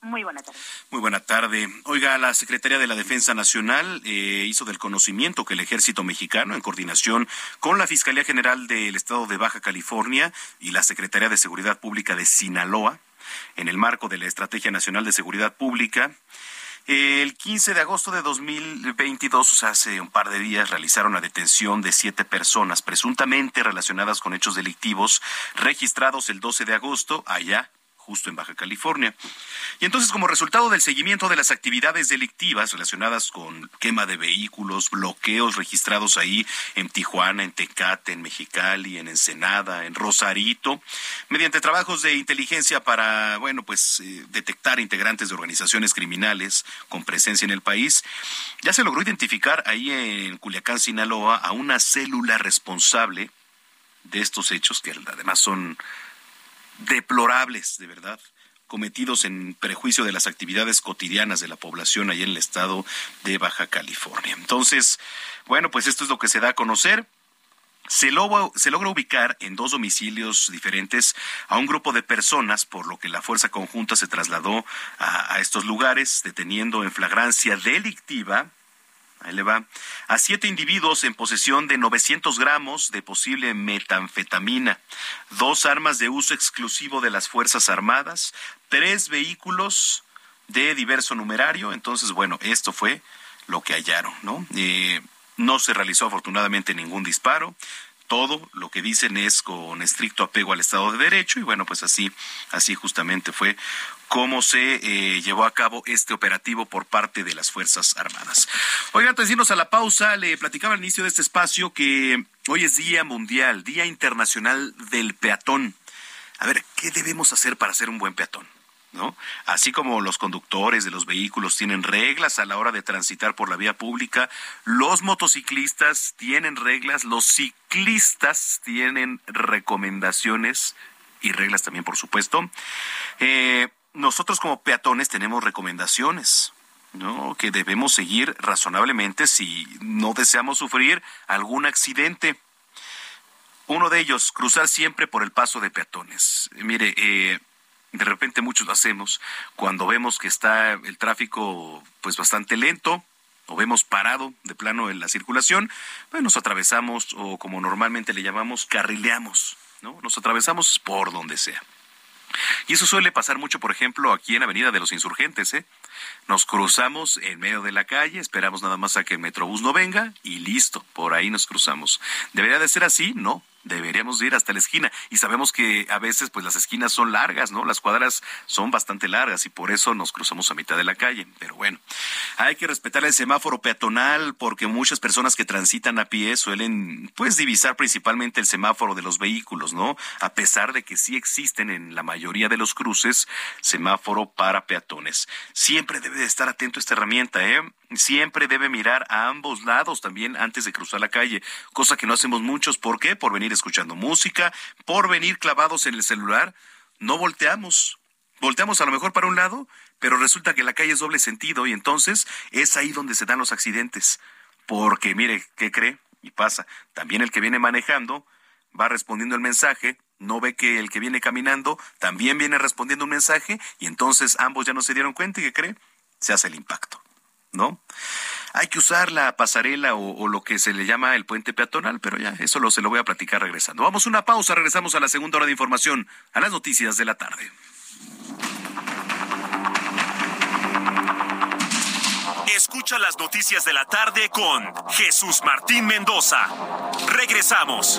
O: Muy buena tarde.
A: Muy buena tarde. Oiga, la Secretaría de la Defensa Nacional eh, hizo del conocimiento que el Ejército Mexicano, en coordinación con la Fiscalía General del Estado de Baja California y la Secretaría de Seguridad Pública de Sinaloa, en el marco de la Estrategia Nacional de Seguridad Pública, el 15 de agosto de 2022, o sea, hace un par de días, realizaron la detención de siete personas presuntamente relacionadas con hechos delictivos registrados el 12 de agosto allá justo en Baja California. Y entonces, como resultado del seguimiento de las actividades delictivas relacionadas con quema de vehículos, bloqueos registrados ahí en Tijuana, en Tecate, en Mexicali, en Ensenada, en Rosarito, mediante trabajos de inteligencia para, bueno, pues eh, detectar integrantes de organizaciones criminales con presencia en el país, ya se logró identificar ahí en Culiacán, Sinaloa, a una célula responsable de estos hechos que además son deplorables, de verdad, cometidos en prejuicio de las actividades cotidianas de la población ahí en el estado de Baja California. Entonces, bueno, pues esto es lo que se da a conocer. Se logra, se logra, ubicar en dos domicilios diferentes a un grupo de personas, por lo que la fuerza conjunta se trasladó a estos lugares, deteniendo en flagrancia delictiva Ahí le va. A siete individuos en posesión de 900 gramos de posible metanfetamina, dos armas de uso exclusivo de las Fuerzas Armadas, tres vehículos de diverso numerario. Entonces, bueno, esto fue lo que hallaron, ¿no? Eh, no se realizó afortunadamente ningún disparo todo lo que dicen es con estricto apego al Estado de Derecho y bueno, pues así, así justamente fue cómo se eh, llevó a cabo este operativo por parte de las Fuerzas Armadas. Oigan, antes de irnos a la pausa, le platicaba al inicio de este espacio que hoy es Día Mundial, Día Internacional del Peatón. A ver, ¿qué debemos hacer para ser un buen peatón? ¿no? Así como los conductores de los vehículos tienen reglas a la hora de transitar por la vía pública, los motociclistas tienen reglas, los ciclistas tienen recomendaciones y reglas también, por supuesto. Eh, nosotros como peatones tenemos recomendaciones. ¿no? que debemos seguir razonablemente si no deseamos sufrir algún accidente. Uno de ellos, cruzar siempre por el paso de peatones. Mire, eh, de repente muchos lo hacemos cuando vemos que está el tráfico pues bastante lento o vemos parado de plano en la circulación, pues nos atravesamos o como normalmente le llamamos carrileamos, ¿no? Nos atravesamos por donde sea. Y eso suele pasar mucho, por ejemplo, aquí en Avenida de los Insurgentes, ¿eh? Nos cruzamos en medio de la calle, esperamos nada más a que el Metrobús no venga y listo, por ahí nos cruzamos. ¿Debería de ser así? No deberíamos ir hasta la esquina. Y sabemos que a veces pues las esquinas son largas, ¿no? Las cuadras son bastante largas y por eso nos cruzamos a mitad de la calle. Pero bueno, hay que respetar el semáforo peatonal porque muchas personas que transitan a pie suelen pues divisar principalmente el semáforo de los vehículos, ¿no? A pesar de que sí existen en la mayoría de los cruces semáforo para peatones. Siempre debe de estar atento a esta herramienta, ¿eh? Siempre debe mirar a ambos lados también antes de cruzar la calle, cosa que no hacemos muchos. ¿Por qué? Por venir escuchando música, por venir clavados en el celular. No volteamos. Volteamos a lo mejor para un lado, pero resulta que la calle es doble sentido y entonces es ahí donde se dan los accidentes. Porque mire, ¿qué cree? Y pasa. También el que viene manejando va respondiendo el mensaje, no ve que el que viene caminando también viene respondiendo un mensaje y entonces ambos ya no se dieron cuenta y ¿qué cree? Se hace el impacto. ¿no? Hay que usar la pasarela o, lo que se le llama el puente peatonal, pero ya, eso se lo voy a platicar regresando. Vamos a una pausa, regresamos a la segunda hora de información, a las noticias de la tarde.
H: Escucha las noticias de la tarde con Jesús Martín Mendoza. Regresamos.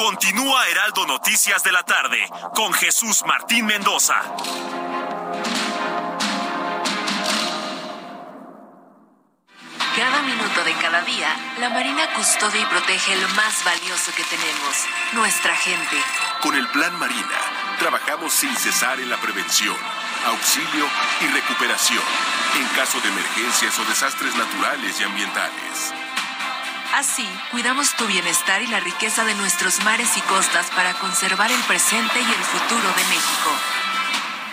H: Continúa Heraldo Noticias de la tarde con Jesús Martín Mendoza.
I: Cada minuto de cada día, la Marina custodia y protege lo más valioso que tenemos, nuestra gente.
R: Con el Plan Marina, trabajamos sin cesar en la prevención, auxilio y recuperación en caso de emergencias o desastres naturales y ambientales
I: Así, cuidamos tu bienestar y la riqueza de nuestros mares y costas para conservar el presente y el futuro de México.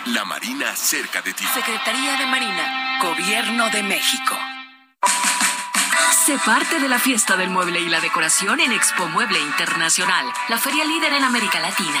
R: La Marina cerca de ti.
I: Secretaría de Marina, Gobierno de México. Sé parte de la fiesta del mueble y la decoración en Expo Mueble Internacional, la feria líder en América Latina.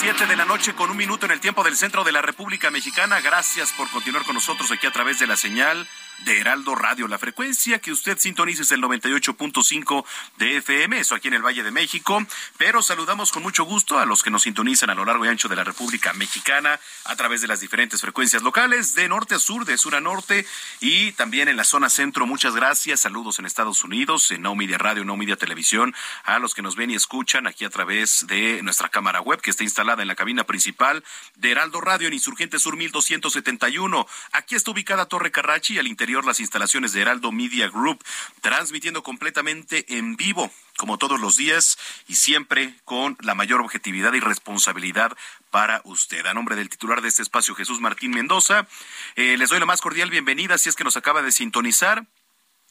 A: De la noche con un minuto en el tiempo del centro de la República Mexicana. Gracias por continuar con nosotros aquí a través de la señal de Heraldo Radio. La frecuencia que usted sintonice es el 98.5 de FM, eso aquí en el Valle de México. Pero saludamos con mucho gusto a los que nos sintonizan a lo largo y ancho de la República Mexicana a través de las diferentes frecuencias locales, de norte a sur, de sur a norte y también en la zona centro. Muchas gracias. Saludos en Estados Unidos, en No Media Radio, No Media Televisión, a los que nos ven y escuchan aquí a través de nuestra cámara web que está instalada en la cabina principal de Heraldo Radio en Insurgente Sur 1271. Aquí está ubicada Torre Carrachi al interior las instalaciones de Heraldo Media Group, transmitiendo completamente en vivo, como todos los días, y siempre con la mayor objetividad y responsabilidad para usted. A nombre del titular de este espacio, Jesús Martín Mendoza, eh, les doy la más cordial bienvenida si es que nos acaba de sintonizar.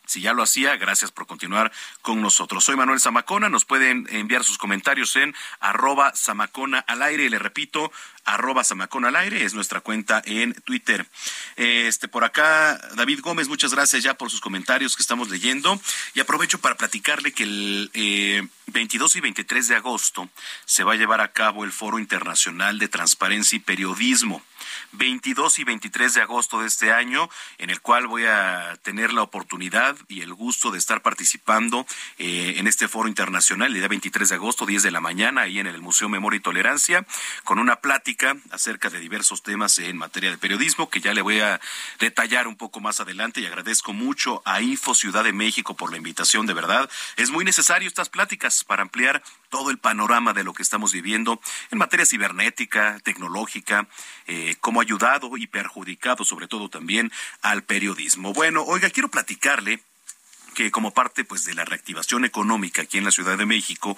A: Si ya lo hacía, gracias por continuar con nosotros. Soy Manuel Zamacona. Nos pueden enviar sus comentarios en arroba Zamacona al aire. Le repito, arroba Zamacona al aire es nuestra cuenta en Twitter. Este, por acá, David Gómez, muchas gracias ya por sus comentarios que estamos leyendo. Y aprovecho para platicarle que el 22 eh, y 23 de agosto se va a llevar a cabo el Foro Internacional de Transparencia y Periodismo. 22 y 23 de agosto de este año, en el cual voy a tener la oportunidad y el gusto de estar participando eh, en este foro internacional, el día 23 de agosto, 10 de la mañana, ahí en el Museo Memoria y Tolerancia, con una plática acerca de diversos temas en materia de periodismo, que ya le voy a detallar un poco más adelante y agradezco mucho a Info Ciudad de México por la invitación, de verdad. Es muy necesario estas pláticas para ampliar todo el panorama de lo que estamos viviendo en materia cibernética, tecnológica, eh, cómo ha ayudado y perjudicado sobre todo también al periodismo. Bueno, oiga, quiero platicarle que como parte pues de la reactivación económica aquí en la Ciudad de México,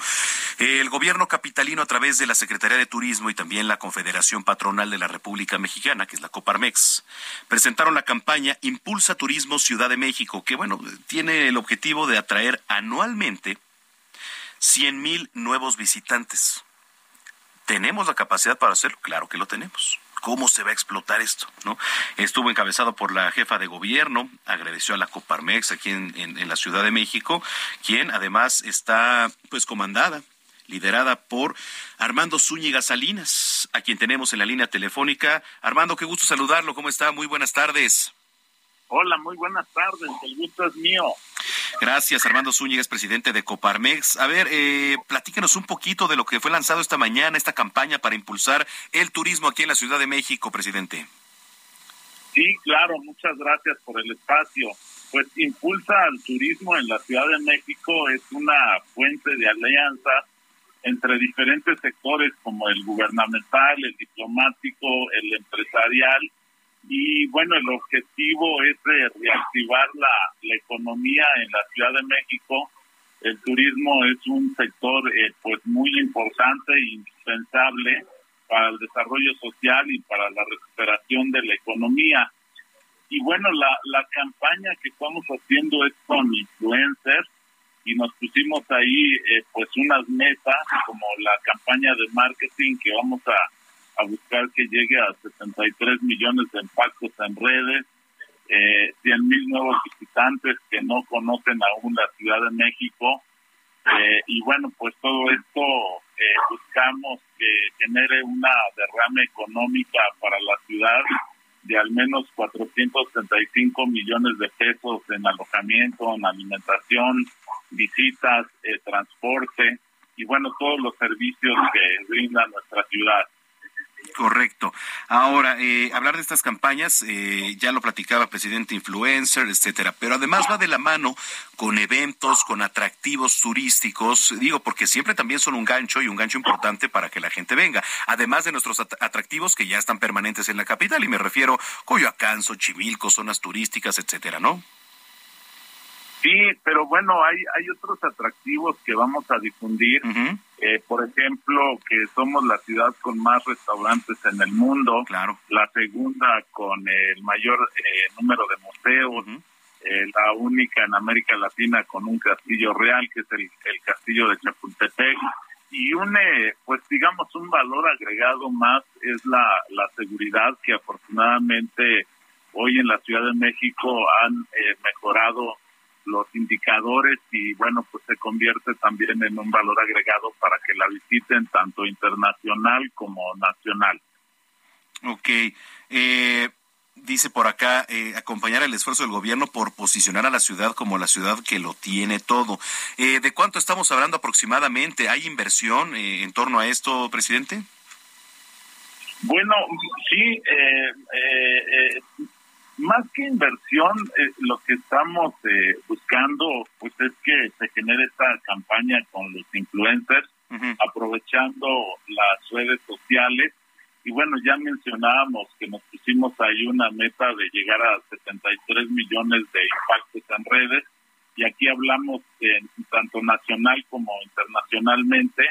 A: el gobierno capitalino a través de la Secretaría de Turismo y también la Confederación Patronal de la República Mexicana, que es la Coparmex, presentaron la campaña Impulsa Turismo Ciudad de México, que bueno, tiene el objetivo de atraer anualmente 100 mil nuevos visitantes. ¿Tenemos la capacidad para hacerlo? Claro que lo tenemos. ¿Cómo se va a explotar esto? ¿no? Estuvo encabezado por la jefa de gobierno, agradeció a la Coparmex aquí en, en la Ciudad de México, quien además está pues comandada liderada por Armando Zúñiga Salinas, a quien tenemos en la línea telefónica. Armando, qué gusto saludarlo. ¿Cómo está? Muy buenas tardes.
S: Hola, muy buenas tardes. El gusto es mío.
A: Gracias, Armando Zúñiga, presidente de Coparmex. A ver, eh, platícanos un poquito de lo que fue lanzado esta mañana, esta campaña para impulsar el turismo aquí en la Ciudad de México, presidente.
S: Sí, claro, muchas gracias por el espacio. Pues impulsa al turismo en la Ciudad de México es una fuente de alianza entre diferentes sectores como el gubernamental, el diplomático, el empresarial y bueno, el objetivo es reactivar la, la, economía en la Ciudad de México. El turismo es un sector eh, pues muy importante e indispensable para el desarrollo social y para la recuperación de la economía. Y bueno, la, la campaña que estamos haciendo es con influencers y nos pusimos ahí eh, pues unas metas como la campaña de marketing que vamos a a buscar que llegue a 73 millones de impactos en redes, eh, 100 mil nuevos visitantes que no conocen aún la Ciudad de México. Eh, y bueno, pues todo esto eh, buscamos que genere una derrame económica para la ciudad de al menos 435 millones de pesos en alojamiento, en alimentación, visitas, eh, transporte y bueno, todos los servicios que brinda nuestra ciudad.
A: Correcto. Ahora, eh, hablar de estas campañas, eh, ya lo platicaba presidente influencer, etcétera, pero además va de la mano con eventos, con atractivos turísticos, digo, porque siempre también son un gancho y un gancho importante para que la gente venga, además de nuestros atractivos que ya están permanentes en la capital, y me refiero Coyoacán, Xochimilco, zonas turísticas, etcétera, ¿no?
S: Sí, pero bueno, hay, hay otros atractivos que vamos a difundir. Eh, por ejemplo, que somos la ciudad con más restaurantes en el mundo.
A: Claro.
S: La segunda con el mayor eh, número de museos. Eh, la única en América Latina con un castillo real, que es el, el castillo de Chapultepec. Y un, pues digamos, un valor agregado más es la, la seguridad que afortunadamente hoy en la Ciudad de México han mejorado los indicadores y bueno, pues se convierte también en un valor agregado para que la visiten tanto internacional como nacional.
A: Ok. Eh, dice por acá, eh, acompañar el esfuerzo del gobierno por posicionar a la ciudad como la ciudad que lo tiene todo. Eh, ¿De cuánto estamos hablando aproximadamente? ¿Hay inversión en torno a esto, presidente?
S: Bueno, sí, eh, más que inversión, eh, lo que estamos eh, buscando pues es que se genere esta campaña con los influencers, aprovechando las redes sociales. Y bueno, ya mencionábamos que nos pusimos ahí una meta de llegar a 73 millones de impactos en redes. Y aquí hablamos tanto nacional como internacionalmente.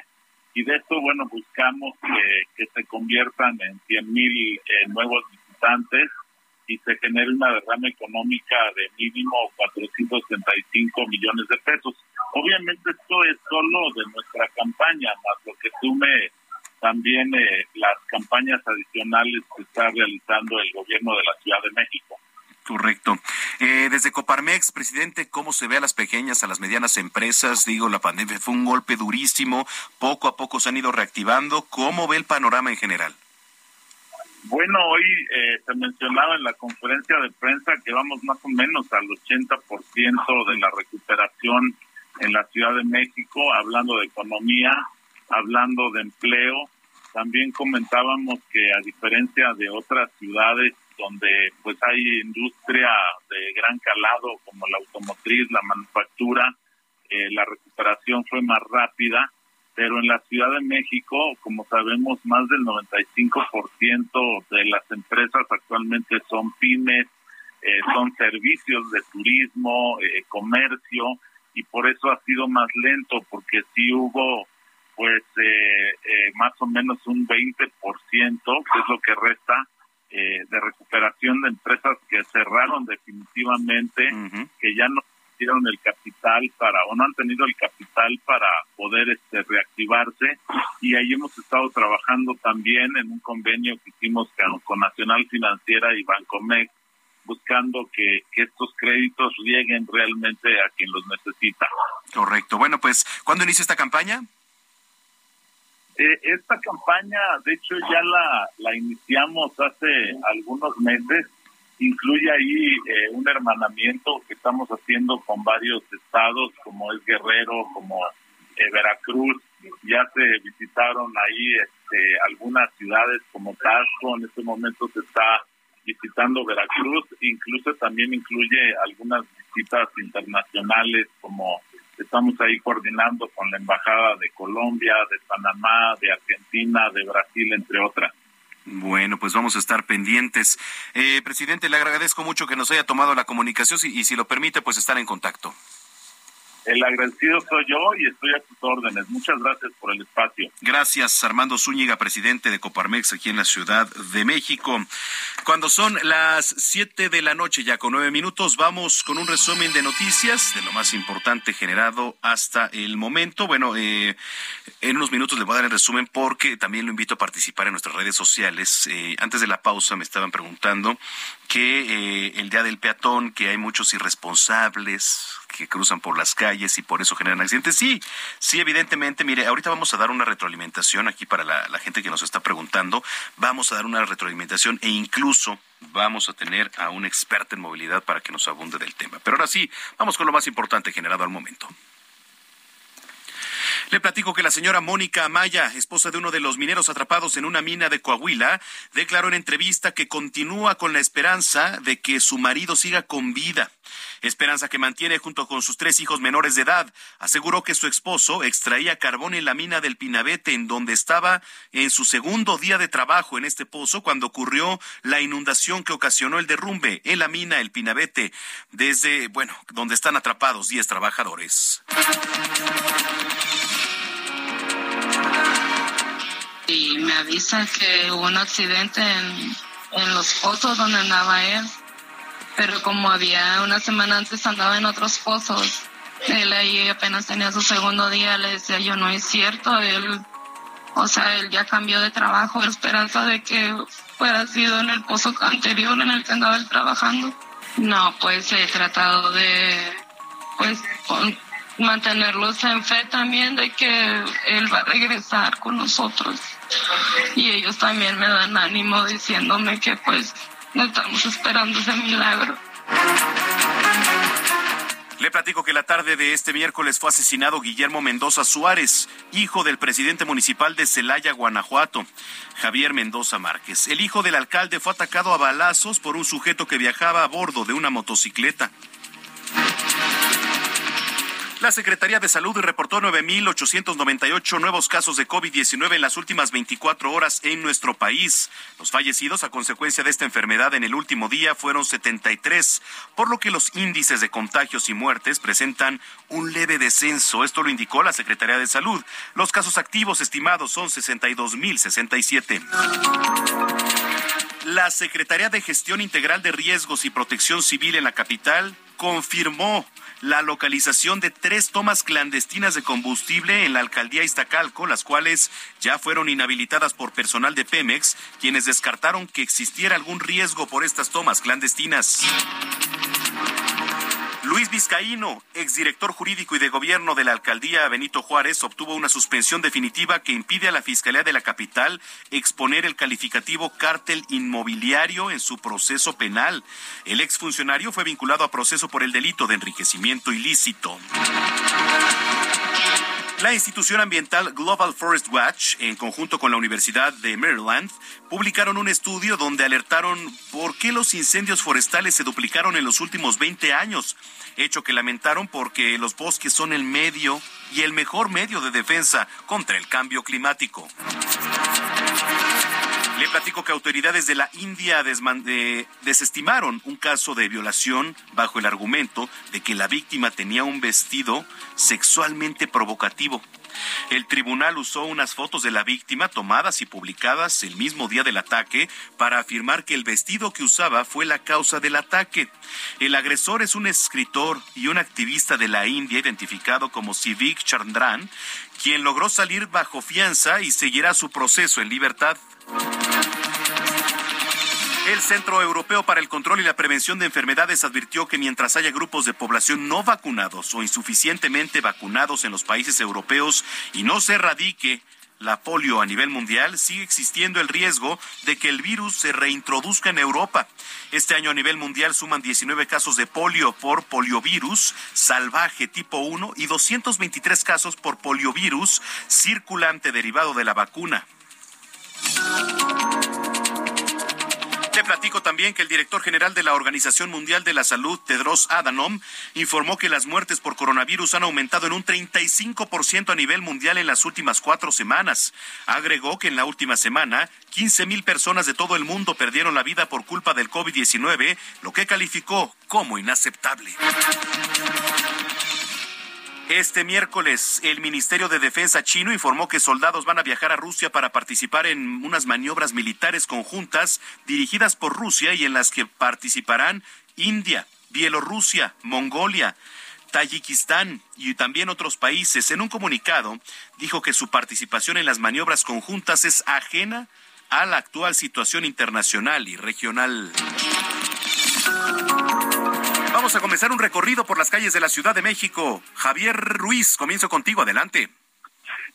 S: Y de esto, bueno, buscamos que, que se conviertan en 100 mil eh, nuevos visitantes y se genere una derrama económica de mínimo 465 millones de pesos. Obviamente esto es solo de nuestra campaña, más lo que sume también eh, las campañas adicionales que está realizando el gobierno de la Ciudad de México.
A: Correcto. Eh, desde Coparmex, presidente, ¿cómo se ve a las pequeñas, a las medianas empresas? Digo, la pandemia fue un golpe durísimo, poco a poco se han ido reactivando. ¿Cómo ve el panorama en general?
S: Bueno, hoy eh, se mencionaba en la conferencia de prensa que vamos más o menos al 80% de la recuperación en la Ciudad de México, hablando de economía, hablando de empleo. También comentábamos que a diferencia de otras ciudades donde pues hay industria de gran calado como la automotriz, la manufactura, eh, la recuperación fue más rápida pero en la Ciudad de México, como sabemos, más del 95% de las empresas actualmente son pymes, eh, son servicios de turismo, eh, comercio, y por eso ha sido más lento, porque sí hubo pues eh, más o menos un 20%, que es lo que resta, de recuperación de empresas que cerraron definitivamente, que ya no tuvieron el capital para o no han tenido el capital para poder este reactivarse y ahí hemos estado trabajando también en un convenio que hicimos con, Nacional Financiera y Bancomex buscando que, estos créditos lleguen realmente a quien los necesita.
A: Correcto. Bueno, pues, ¿cuándo inicia esta campaña?
S: Eh, esta campaña, de hecho, ya la, la iniciamos hace algunos meses incluye ahí eh, un hermanamiento que estamos haciendo con varios estados, como es Guerrero, como eh, Veracruz. Ya se visitaron ahí este, algunas ciudades como Tasco, en este momento se está visitando Veracruz, incluso también incluye algunas visitas internacionales como estamos ahí coordinando con la Embajada de Colombia, de Panamá, de Argentina, de Brasil, entre otras.
A: Bueno, pues vamos a estar pendientes. Eh, presidente, le agradezco mucho que nos haya tomado la comunicación y, y si lo permite, pues estar en contacto.
S: El agradecido soy yo y estoy a tus órdenes. Muchas gracias por el espacio.
A: Gracias, Armando Zúñiga, presidente de Coparmex aquí en la Ciudad de México. Cuando son las siete de la noche, ya con nueve minutos, vamos con un resumen de noticias de lo más importante generado hasta el momento. Bueno, eh, en unos minutos le voy a dar el resumen porque también lo invito a participar en nuestras redes sociales. Eh, antes de la pausa me estaban preguntando que eh, el Día del Peatón, que hay muchos irresponsables que cruzan por las calles y por eso generan accidentes. Sí, sí, evidentemente. Mire, ahorita vamos a dar una retroalimentación aquí para la, gente que nos está preguntando. Vamos a dar una retroalimentación e incluso vamos a tener a un experto en movilidad para que nos abunde del tema. Pero ahora sí, vamos con lo más importante generado al momento. Le platico que la señora Mónica Amaya, esposa de uno de los mineros atrapados en una mina de Coahuila, declaró en entrevista que continúa con la esperanza de que su marido siga con vida. Esperanza que mantiene junto con sus tres hijos menores de edad. Aseguró que su esposo extraía carbón en la mina del Pinabete, en donde estaba en su segundo día de trabajo en este pozo cuando ocurrió la inundación que ocasionó el derrumbe en la mina El Pinabete, desde, bueno, donde están atrapados 10 trabajadores.
L: y me avisan que hubo un accidente en, en los pozos donde andaba él. Pero como había una semana antes andaba en otros pozos, él ahí apenas tenía su segundo día, le decía yo, no es cierto, él, o sea, él ya cambió de trabajo, esperanza de que fuera sido en el pozo anterior en el que andaba él trabajando. No, pues he tratado de, pues, mantenerlos en fe también de que él va a regresar con nosotros y ellos también me dan ánimo diciéndome que pues estamos esperando ese milagro.
A: Le platico que la tarde de este miércoles fue asesinado Guillermo Mendoza Suárez, hijo del presidente municipal de Celaya, Guanajuato, Javier Mendoza Márquez. El hijo del alcalde fue atacado a balazos por un sujeto que viajaba a bordo de una motocicleta. La Secretaría de Salud reportó 9.898 nuevos casos de COVID-19 en las últimas 24 horas en nuestro país. Los fallecidos a consecuencia de esta enfermedad en el último día fueron 73, por lo que los índices de contagios y muertes presentan un leve descenso. Esto lo indicó la Secretaría de Salud. Los casos activos estimados son 62.067. La Secretaría de Gestión Integral de Riesgos y Protección Civil en la capital confirmó la localización de tres tomas clandestinas de combustible en la alcaldía Iztacalco, las cuales ya fueron inhabilitadas por personal de Pemex, quienes descartaron que existiera algún riesgo por estas tomas clandestinas. Luis Vizcaíno, exdirector jurídico y de gobierno de la alcaldía Benito Juárez, obtuvo una suspensión definitiva que impide a la Fiscalía de la capital exponer el calificativo cártel inmobiliario en su proceso penal. El exfuncionario fue vinculado a proceso por el delito de enriquecimiento ilícito. La institución ambiental Global Forest Watch, en conjunto con la Universidad de Maryland, publicaron un estudio donde alertaron por qué los incendios forestales se duplicaron en los últimos 20 años, hecho que lamentaron porque los bosques son el medio y el mejor medio de defensa contra el cambio climático. Le platico que autoridades de la India desestimaron un caso de violación bajo el argumento de que la víctima tenía un vestido sexualmente provocativo. El tribunal usó unas fotos de la víctima tomadas y publicadas el mismo día del ataque para afirmar que el vestido que usaba fue la causa del ataque. El agresor es un escritor y un activista de la India identificado como Sivik Chandran, quien logró salir bajo fianza y seguirá su proceso en libertad. El Centro Europeo para el Control y la Prevención de Enfermedades advirtió que mientras haya grupos de población no vacunados o insuficientemente vacunados en los países europeos y no se erradique la polio a nivel mundial, sigue existiendo el riesgo de que el virus se reintroduzca en Europa. Este año a nivel mundial suman 19 casos de polio por poliovirus salvaje tipo 1 y 223 casos por poliovirus circulante derivado de la vacuna. Le platico también que el director general de la Organización Mundial de la Salud, Tedros Adhanom, informó que las muertes por coronavirus han aumentado en un 35% a nivel mundial en las últimas cuatro semanas. Agregó que en la última semana, 15 mil personas de todo el mundo perdieron la vida por culpa del COVID-19, lo que calificó como inaceptable. Este miércoles, el Ministerio de Defensa chino informó que soldados van a viajar a Rusia para participar en unas maniobras militares conjuntas dirigidas por Rusia y en las que participarán India, Bielorrusia, Mongolia, Tayikistán y también otros países. En un comunicado dijo que su participación en las maniobras conjuntas es ajena a la actual situación internacional y regional. Vamos a comenzar un recorrido por las calles de la Ciudad de México. Javier Ruiz, comienzo contigo, adelante.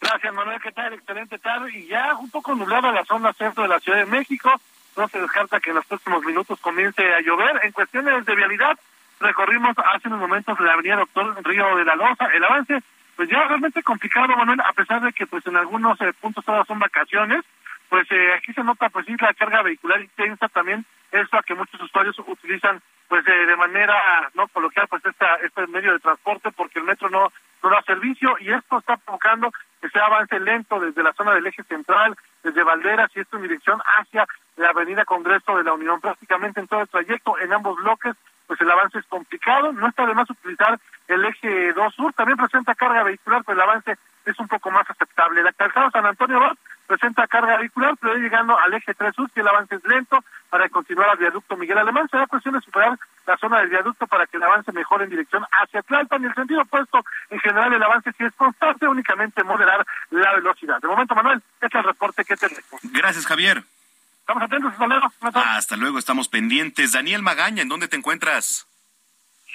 T: Gracias, Manuel. ¿Qué tal? Excelente tarde. Y ya un poco nublada la zona centro de la Ciudad de México. No se descarta que en los próximos minutos comience a llover. En cuestiones de vialidad, recorrimos hace unos momentos la avenida Doctor Río de la Loza. El avance, pues ya realmente complicado, Manuel, a pesar de que pues en algunos eh, puntos todas son vacaciones. Pues eh, aquí se nota pues sí la carga vehicular intensa también, eso a que muchos usuarios utilizan pues eh, de manera no coloquial pues esta, este medio de transporte porque el metro no, no da servicio y esto está provocando que se avance lento desde la zona del eje central, desde Valderas y esto en dirección hacia la avenida Congreso de la Unión, prácticamente en todo el trayecto, en ambos bloques, pues el avance es complicado, no está de más utilizar el eje 2 sur, también presenta carga vehicular, pero el avance es un poco más aceptable. La calzada San Antonio Ross presenta carga vehicular, pero llegando al eje 3 sur, que el avance es lento para continuar al viaducto Miguel Alemán. Será cuestión de superar la zona del viaducto para que el avance mejore en dirección hacia Tlalpan. En el sentido opuesto, en general, el avance sí es constante, únicamente moderar la velocidad. De momento, Manuel, este es el reporte que tenemos.
A: Gracias, Javier.
T: Estamos atentos, hasta luego.
A: Hasta luego, estamos pendientes. Daniel Magaña, ¿en dónde te encuentras?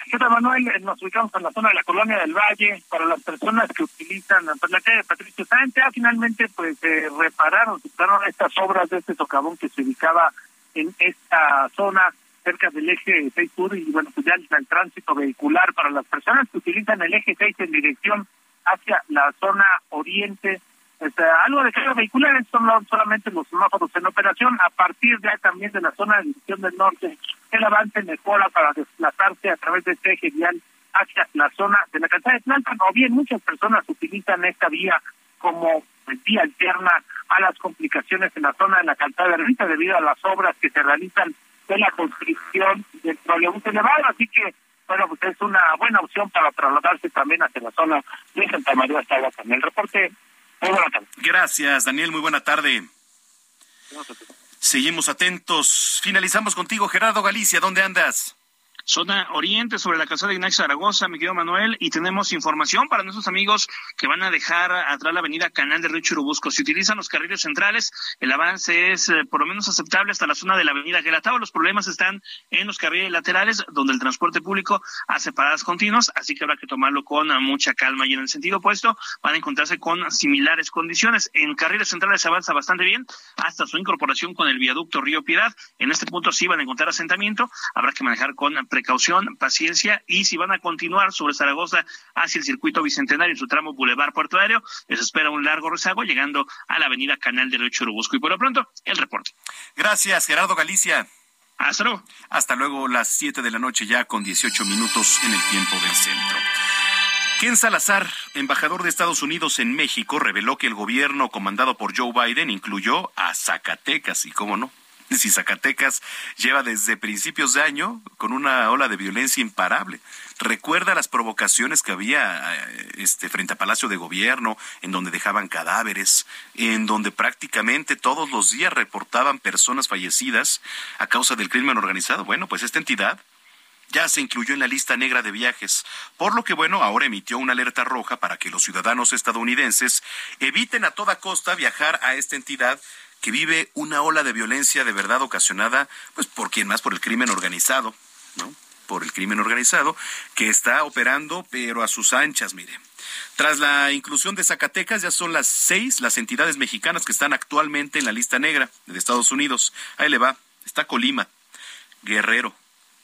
T: ¿Qué tal, Manuel? Nos ubicamos en la zona de la colonia del Valle. Para las personas que utilizan la calle de Patricio Sánchez, finalmente pues eh, repararon, superaron estas obras de este socavón que se ubicaba en esta zona cerca del eje 6 sur y bueno, pues ya el, tránsito vehicular para las personas que utilizan el eje 6 en dirección hacia la zona oriente este, algo de carga vehicular, son solamente los semáforos en operación. A partir de también de la zona de división del norte, el avance mejora para desplazarse a través de este eje vial hacia la zona de la calzada de Tlalpan, o bien muchas personas utilizan esta vía como pues, vía alterna a las complicaciones en la zona de la calzada de Rita debido a las obras que se realizan de la construcción del trolebús elevado, así que bueno, pues es una buena opción para trasladarse también hacia la zona de Santa María hasta En El reporte
A: Gracias, Daniel. Muy buena tarde. Seguimos atentos. Finalizamos contigo, Gerardo Galicia. ¿Dónde andas?
U: Zona oriente sobre la calzada de Ignacio Zaragoza, mi querido Manuel, y tenemos información para nuestros amigos que van a dejar atrás la avenida Canal de Río Churubusco. Si utilizan los carriles centrales, el avance es eh, por lo menos aceptable hasta la zona de la avenida Gelatao. Los problemas están en los carriles laterales, donde el transporte público hace paradas continuas, así que habrá que tomarlo con mucha calma. Y en el sentido opuesto, van a encontrarse con similares condiciones. En carriles centrales se avanza bastante bien hasta su incorporación con el viaducto Río Piedad. En este punto sí van a encontrar asentamiento, habrá que manejar con precaución, paciencia y si van a continuar sobre Zaragoza hacia el circuito bicentenario en su tramo Boulevard Puerto Aéreo, les espera un largo rezago llegando a la avenida Canal del Churubusco. Y por lo pronto, el reporte.
A: Gracias, Gerardo Galicia.
U: Hasta luego.
A: Hasta luego, las 7 de la noche ya con 18 minutos en el tiempo del centro. Ken Salazar, embajador de Estados Unidos en México, reveló que el gobierno comandado por Joe Biden incluyó a Zacatecas, y cómo no, si Zacatecas lleva desde principios de año con una ola de violencia imparable. Recuerda las provocaciones que había eh, este, frente a Palacio de Gobierno, en donde dejaban cadáveres, en donde prácticamente todos los días reportaban personas fallecidas a causa del crimen organizado. Bueno, pues esta entidad ya se incluyó en la lista negra de viajes, por lo que bueno, ahora emitió una alerta roja para que los ciudadanos estadounidenses eviten a toda costa viajar a esta entidad que vive una ola de violencia de verdad ocasionada, pues por quien más, por el crimen organizado, ¿no? Por el crimen organizado, que está operando, pero a sus anchas, mire. Tras la inclusión de Zacatecas, ya son las seis las entidades mexicanas que están actualmente en la lista negra de Estados Unidos. Ahí le va. Está Colima, Guerrero,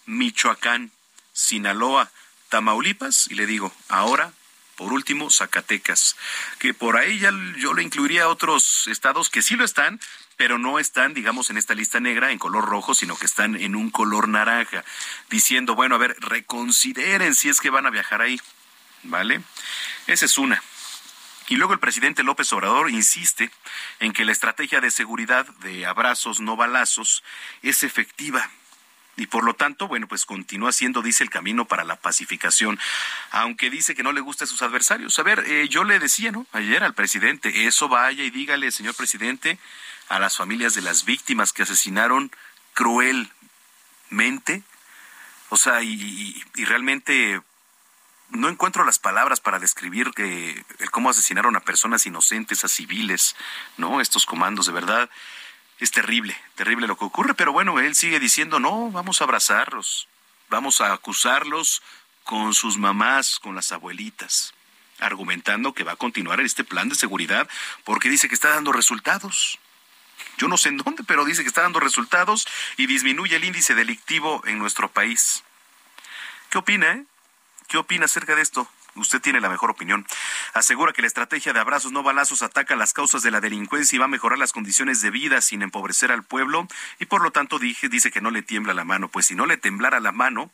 A: Michoacán, Sinaloa, Tamaulipas, y le digo, ahora por último, Zacatecas, que por ahí ya yo le incluiría a otros estados que sí lo están, pero no están, digamos, en esta lista negra en color rojo, sino que están en un color naranja, diciendo, bueno, a ver, reconsideren si es que van a viajar ahí, ¿vale? Esa es una. Y luego el presidente López Obrador insiste en que la estrategia de seguridad de abrazos no balazos es efectiva y por lo tanto, bueno, pues continúa siendo, dice, el camino para la pacificación, aunque dice que no le gusta a sus adversarios. A ver, eh, yo le decía, ¿no? Ayer al presidente, eso vaya y dígale, señor presidente, a las familias de las víctimas que asesinaron cruelmente. O sea, y, realmente no encuentro las palabras para describir que, cómo asesinaron a personas inocentes, a civiles, ¿no? Estos comandos, de verdad es terrible, terrible lo que ocurre, pero bueno, él sigue diciendo, no, vamos a abrazarlos, vamos a acusarlos con sus mamás, con las abuelitas, argumentando que va a continuar este plan de seguridad porque dice que está dando resultados. Yo no sé en dónde, pero dice que está dando resultados y disminuye el índice delictivo en nuestro país. ¿Qué opina, eh? ¿Qué opina acerca de esto? Usted tiene la mejor opinión. Asegura que la estrategia de abrazos no balazos ataca las causas de la delincuencia y va a mejorar las condiciones de vida sin empobrecer al pueblo y por lo tanto dije, dice que no le tiembla la mano. Pues si no le temblara la mano,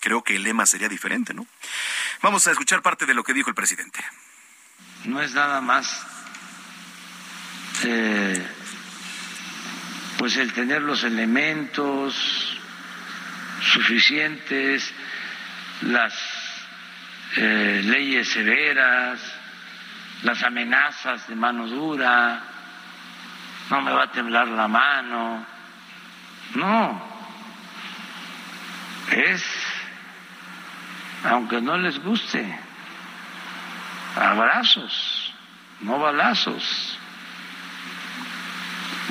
A: creo que el lema sería diferente, ¿no? Vamos a escuchar parte de lo que dijo el presidente.
V: No es nada más eh, pues el tener los elementos suficientes, las eh, leyes severas, las amenazas de mano dura, no me va a temblar la mano. No, es, aunque no les guste, abrazos, no balazos.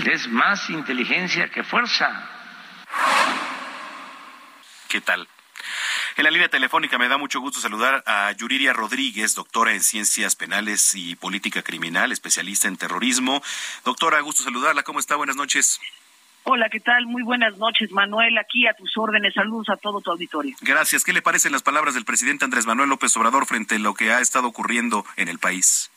V: Es más inteligencia que fuerza.
A: ¿Qué tal? En la línea telefónica me da mucho gusto saludar a Yuriria Rodríguez, doctora en Ciencias Penales y Política Criminal, especialista en terrorismo. Doctora, gusto saludarla. ¿Cómo está? Buenas noches.
W: Hola, ¿qué tal? Muy buenas noches, Manuel. Aquí a tus órdenes. Saludos a todo tu auditorio.
A: Gracias. ¿Qué le parecen las palabras del presidente Andrés Manuel López Obrador frente a lo que ha estado ocurriendo en el país?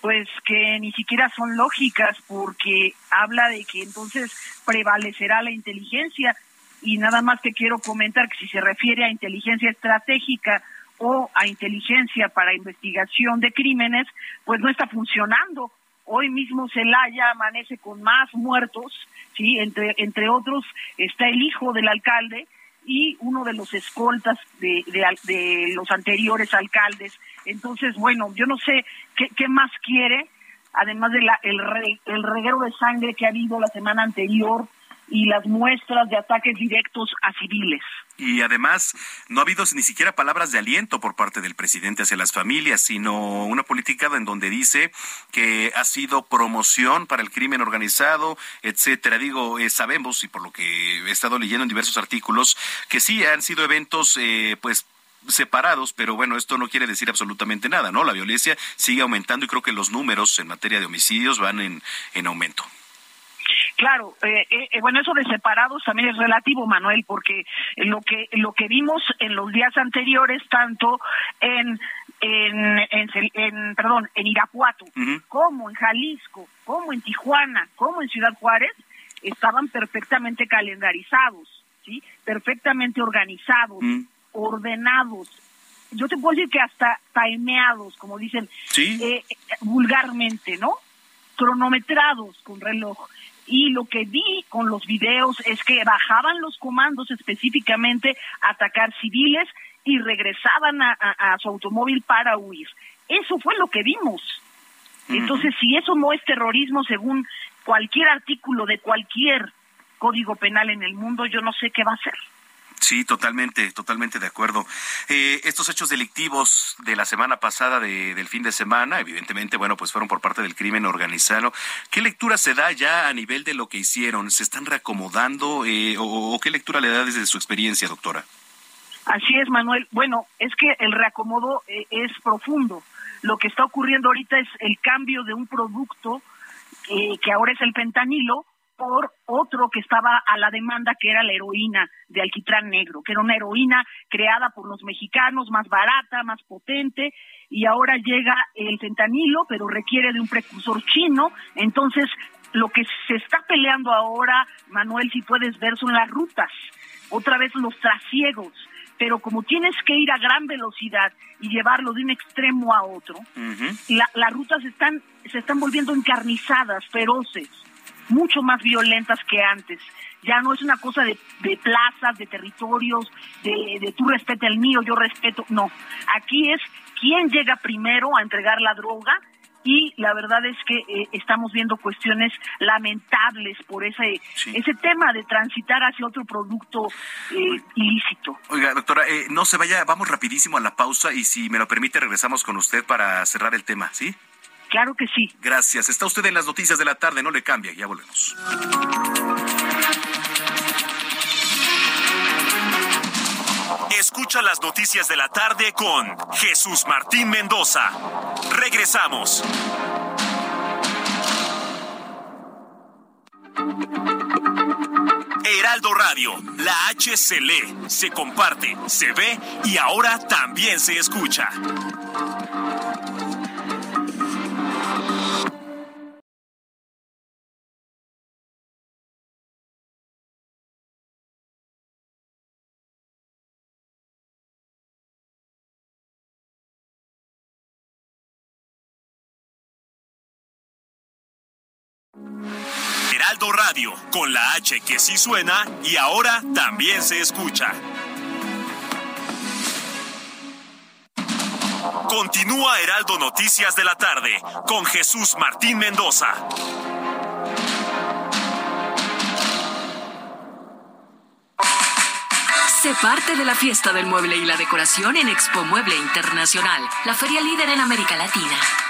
W: Pues que ni siquiera son lógicas porque habla de que entonces prevalecerá la inteligencia y nada más que quiero comentar que si se refiere a inteligencia estratégica o a inteligencia para investigación de crímenes, pues no está funcionando. Hoy mismo Celaya amanece con más muertos, sí, entre entre otros está el hijo del alcalde y uno de los escoltas de, de, los anteriores alcaldes. Entonces, bueno, yo no sé qué, qué más quiere además del el, el reguero de sangre que ha habido la semana anterior y las muestras de ataques directos a civiles.
A: Y además, no ha habido ni siquiera palabras de aliento por parte del presidente hacia las familias, sino una política en donde dice que ha sido promoción para el crimen organizado, etcétera. Digo, eh, sabemos, y por lo que he estado leyendo en diversos artículos, que sí han sido eventos, eh, pues, separados, pero bueno, esto no quiere decir absolutamente nada, ¿no? La violencia sigue aumentando y creo que los números en materia de homicidios van en, en aumento.
W: Claro, eh, eh, eh, bueno, eso de separados también es relativo, Manuel, porque lo que lo que vimos en los días anteriores, tanto en en, en, perdón, en Irapuato, como en Jalisco, como en Tijuana, como en Ciudad Juárez, estaban perfectamente calendarizados, sí, perfectamente organizados, ordenados. Yo te puedo decir que hasta timeados, como dicen vulgarmente, ¿no? Cronometrados con reloj y lo que vi con los videos es que bajaban los comandos específicamente a atacar civiles y regresaban a, su automóvil para huir. Eso fue lo que vimos. Entonces, si eso no es terrorismo según cualquier artículo de cualquier código penal en el mundo, yo no sé qué va a ser.
A: Sí, totalmente, totalmente de acuerdo. Eh, estos hechos delictivos de la semana pasada, de, del fin de semana, evidentemente, bueno, pues fueron por parte del crimen organizado. ¿Qué lectura se da ya a nivel de lo que hicieron? ¿Se están reacomodando eh, o, qué lectura le da desde su experiencia, doctora?
W: Así es, Manuel. Bueno, es que el reacomodo eh, es profundo. Lo que está ocurriendo ahorita es el cambio de un producto que ahora es el pentanilo por otro que estaba a la demanda, que era la heroína de alquitrán negro, que era una heroína creada por los mexicanos, más barata, más potente, y ahora llega el fentanilo, pero requiere de un precursor chino, entonces lo que se está peleando ahora, Manuel, si puedes ver, son las rutas, otra vez los trasiegos, pero como tienes que ir a gran velocidad y llevarlo de un extremo a otro, las rutas están, se están volviendo encarnizadas, feroces mucho más violentas que antes. Ya no es una cosa de, plazas, de territorios, de, de tú respeta el mío, yo respeto. No, aquí es quién llega primero a entregar la droga y la verdad es que eh, estamos viendo cuestiones lamentables por ese ese tema de transitar hacia otro producto eh, ilícito.
A: Oiga, doctora, eh, no se vaya, vamos rapidísimo a la pausa y si me lo permite regresamos con usted para cerrar el tema, ¿sí?
W: Claro que sí.
A: Gracias. Está usted en las noticias de la tarde, no le cambia, ya volvemos.
H: Escucha las noticias de la tarde con Jesús Martín Mendoza. Regresamos. Heraldo Radio, la H se lee, se comparte, se ve y ahora también se escucha. Heraldo Radio, con la H que sí suena y ahora también se escucha. Continúa Heraldo Noticias de la tarde con Jesús Martín Mendoza.
I: Sé parte de la fiesta del mueble y la decoración en Expo Mueble Internacional, la feria líder en América Latina.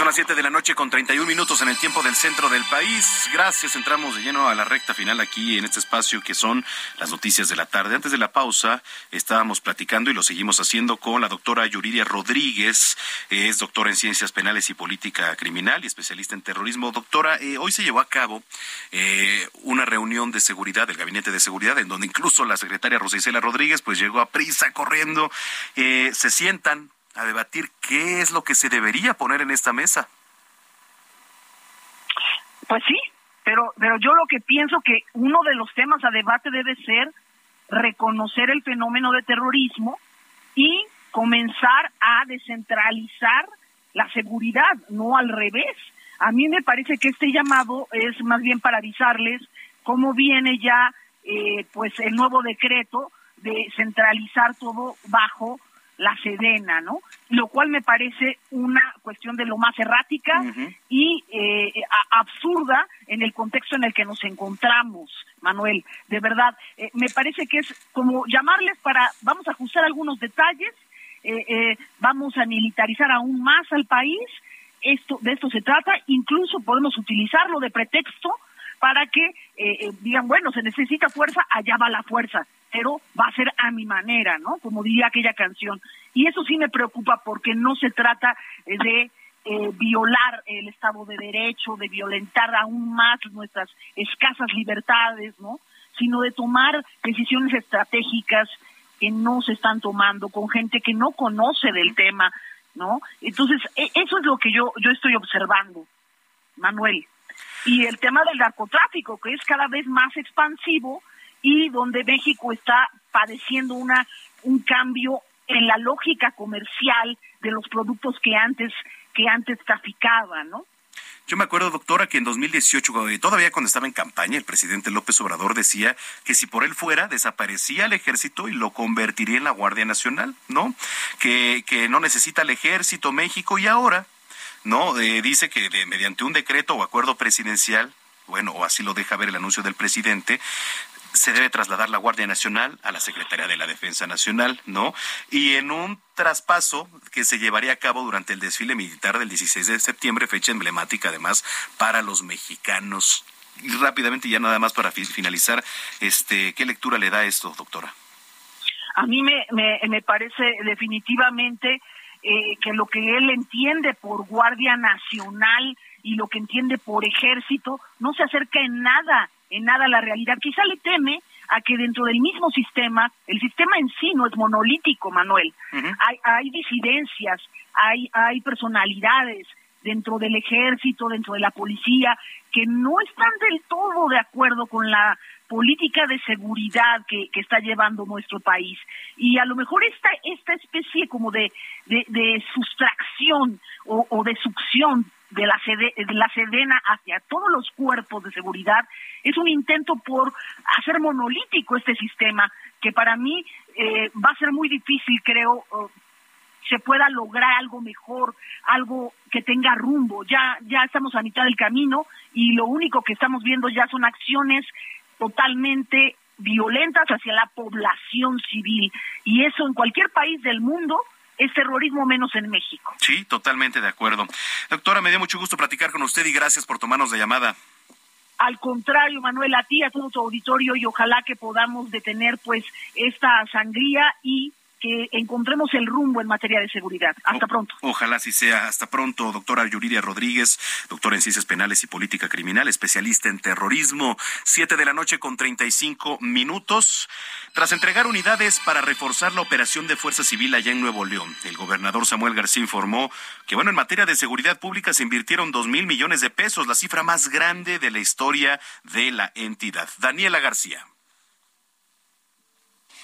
A: Son las 7 de la noche con 31 minutos en el tiempo del centro del país. Gracias, entramos de lleno a la recta final aquí en este espacio que son las noticias de la tarde. Antes de la pausa estábamos platicando y lo seguimos haciendo con la doctora Yuridia Rodríguez, es doctora en ciencias penales y política criminal y especialista en terrorismo. Doctora, eh, hoy se llevó a cabo eh, una reunión de seguridad del Gabinete de Seguridad en donde incluso la secretaria Rosa Isela Rodríguez pues llegó a prisa corriendo. Eh, se sientan a debatir qué es lo que se debería poner en esta mesa.
W: Pues sí, pero, pero yo lo que pienso que uno de los temas a debate debe ser reconocer el fenómeno de terrorismo y comenzar a descentralizar la seguridad, no al revés. A mí me parece que este llamado es más bien para avisarles cómo viene ya eh, pues el nuevo decreto de centralizar todo bajo la Sedena, ¿no? Lo cual me parece una cuestión de lo más errática y eh, absurda en el contexto en el que nos encontramos, Manuel. De verdad, eh, me parece que es como llamarles para, vamos a ajustar algunos detalles, eh, vamos a militarizar aún más al país, esto de esto se trata, incluso podemos utilizarlo de pretexto para que digan, bueno, se necesita fuerza, allá va la fuerza pero va a ser a mi manera, ¿no? Como diría aquella canción. Y eso sí me preocupa porque no se trata eh, de eh, violar el Estado de Derecho, de violentar aún más nuestras escasas libertades, ¿no? Sino de tomar decisiones estratégicas que no se están tomando con gente que no conoce del tema, ¿no? Entonces, e, eso es lo que yo, yo estoy observando, Manuel. Y el tema del narcotráfico, que es cada vez más expansivo, y donde México está padeciendo una un cambio en la lógica comercial de los productos que antes que antes traficaban, ¿no?
A: Yo me acuerdo, doctora, que en 2018, eh, todavía cuando estaba en campaña, el presidente López Obrador decía que si por él fuera, desaparecía el ejército y lo convertiría en la Guardia Nacional, ¿no? Que, que no necesita el ejército México y ahora, ¿no? Eh, dice que mediante un decreto o acuerdo presidencial, bueno, o así lo deja ver el anuncio del presidente, se debe trasladar la Guardia Nacional a la Secretaría de la Defensa Nacional, ¿no? Y en un traspaso que se llevaría a cabo durante el desfile militar del 16 de septiembre, fecha emblemática además para los mexicanos. Y rápidamente, ya nada más para finalizar, este, ¿qué lectura le da esto, doctora?
W: A mí me, me, parece definitivamente eh, que lo que él entiende por Guardia Nacional y lo que entiende por ejército no se acerca en nada en nada la realidad. Quizá le teme a que dentro del mismo sistema, el sistema en sí no es monolítico, Manuel. hay, hay disidencias, hay, hay personalidades dentro del ejército, dentro de la policía, que no están del todo de acuerdo con la política de seguridad que, que está llevando nuestro país. Y a lo mejor esta, esta especie como de, de, sustracción o, o de succión de la, de la Sedena hacia todos los cuerpos de seguridad es un intento por hacer monolítico este sistema que para mí eh, va a ser muy difícil, creo, se pueda lograr algo mejor, algo que tenga rumbo. Ya, ya estamos a mitad del camino y lo único que estamos viendo ya son acciones totalmente violentas hacia la población civil. Y eso en cualquier país del mundo es terrorismo menos en México.
A: Sí, totalmente de acuerdo. Doctora, me dio mucho gusto platicar con usted y gracias por tomarnos la llamada.
W: Al contrario, Manuel, a ti, a todo tu auditorio y ojalá que podamos detener pues esta sangría y que encontremos el rumbo en materia de seguridad. Hasta pronto.
A: Ojalá así sea. Hasta pronto, doctora Yuridia Rodríguez, doctora en Ciencias Penales y Política Criminal, especialista en terrorismo. Siete de la noche con treinta y cinco minutos. Tras entregar unidades para reforzar la operación de Fuerza Civil allá en Nuevo León, el gobernador Samuel García informó que, bueno, en materia de seguridad pública se invirtieron dos mil millones de pesos, la cifra más grande de la historia de la entidad. Daniela García.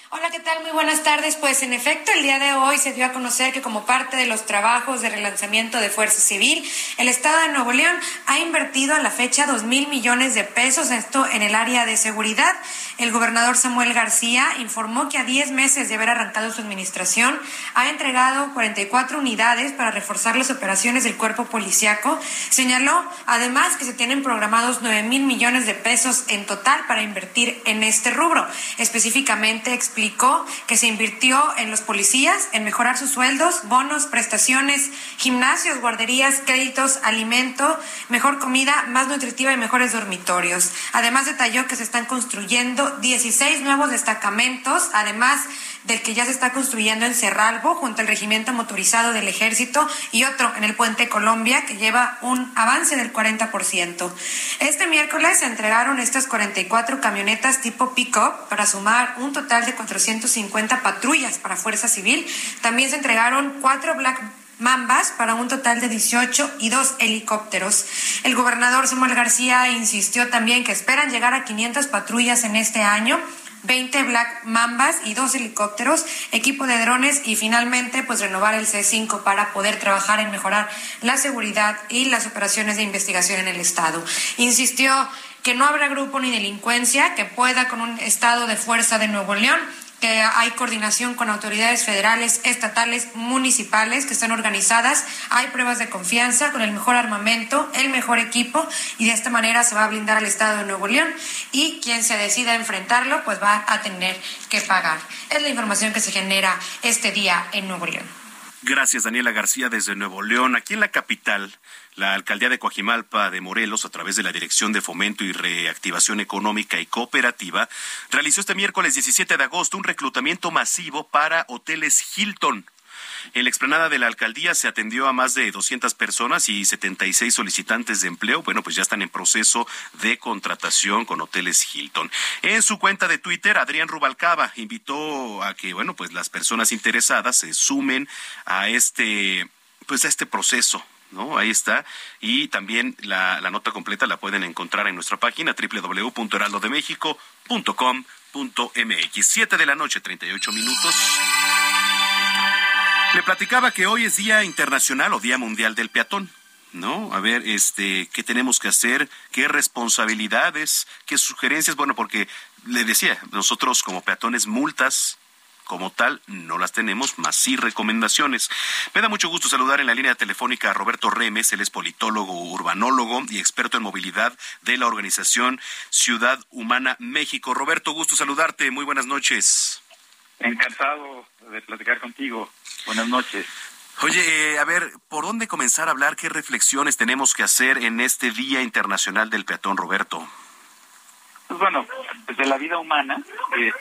X: Hola, ¿qué tal? Muy buenas tardes. Pues en efecto, el día de hoy se dio a conocer que como parte de los trabajos de relanzamiento de Fuerza Civil, el Estado de Nuevo León ha invertido a la fecha dos mil millones de pesos, esto en el área de seguridad. El gobernador Samuel García informó que a 10 meses de haber arrancado su administración, ha entregado 44 unidades para reforzar las operaciones del cuerpo policiaco. Señaló además que se tienen programados 9 mil millones de pesos en total para invertir en este rubro. Específicamente, explicó que se invirtió en los policías, en mejorar sus sueldos, bonos, prestaciones, gimnasios, guarderías, créditos, alimento, mejor comida, más nutritiva y mejores dormitorios. Además detalló que se están construyendo 16 nuevos destacamentos, además del que ya se está construyendo en Cerralbo junto al regimiento motorizado del ejército y otro en el puente Colombia que lleva un avance del 40%. Este miércoles se entregaron estas 44 camionetas tipo pick-up para sumar un total de 450 patrullas para Fuerza Civil. También se entregaron cuatro Black Mambas para un total de 18 y dos helicópteros. El gobernador Samuel García insistió también que esperan llegar a 500 patrullas en este año 20 Black Mambas y dos helicópteros, equipo de drones y finalmente pues renovar el C5 para poder trabajar en mejorar la seguridad y las operaciones de investigación en el estado. Insistió que no habrá grupo ni delincuencia que pueda con un estado de fuerza de Nuevo León que hay coordinación con autoridades federales, estatales, municipales que están organizadas, hay pruebas de confianza con el mejor armamento, el mejor equipo y de esta manera se va a blindar al Estado de Nuevo León y quien se decida enfrentarlo pues va a tener que pagar. Es la información que se genera este día en Nuevo León.
A: Gracias, Daniela García, desde Nuevo León. Aquí en la capital, la alcaldía de Coajimalpa de Morelos, a través de la Dirección de Fomento y Reactivación Económica y Cooperativa, realizó este miércoles 17 de agosto un reclutamiento masivo para hoteles Hilton. En la explanada de la alcaldía se atendió a más de 200 personas y 76 solicitantes de empleo. Bueno, pues ya están en proceso de contratación con hoteles Hilton. En su cuenta de Twitter, Adrián Rubalcaba invitó a que, bueno, pues las personas interesadas se sumen a este, pues a este proceso ¿no? Ahí está. Y también la, la, nota completa la pueden encontrar en nuestra página www.heraldodemexico.com.mx. Siete de la noche, 38 minutos. Le platicaba que hoy es Día Internacional o Día Mundial del Peatón. ¿no? A ver, este, ¿qué tenemos que hacer? ¿Qué responsabilidades? ¿Qué sugerencias? Bueno, porque le decía, nosotros como peatones multas como tal no las tenemos, más sí recomendaciones. Me da mucho gusto saludar en la línea telefónica a Roberto Remes, él es politólogo, urbanólogo y experto en movilidad de la organización Ciudad Humana México. Roberto, gusto saludarte, muy buenas noches.
Y: Encantado de platicar contigo. Buenas noches.
A: Oye, eh, a ver, ¿por dónde comenzar a hablar? ¿Qué reflexiones tenemos que hacer en este Día Internacional del Peatón, Roberto?
Y: Pues bueno, desde la vida humana, eh,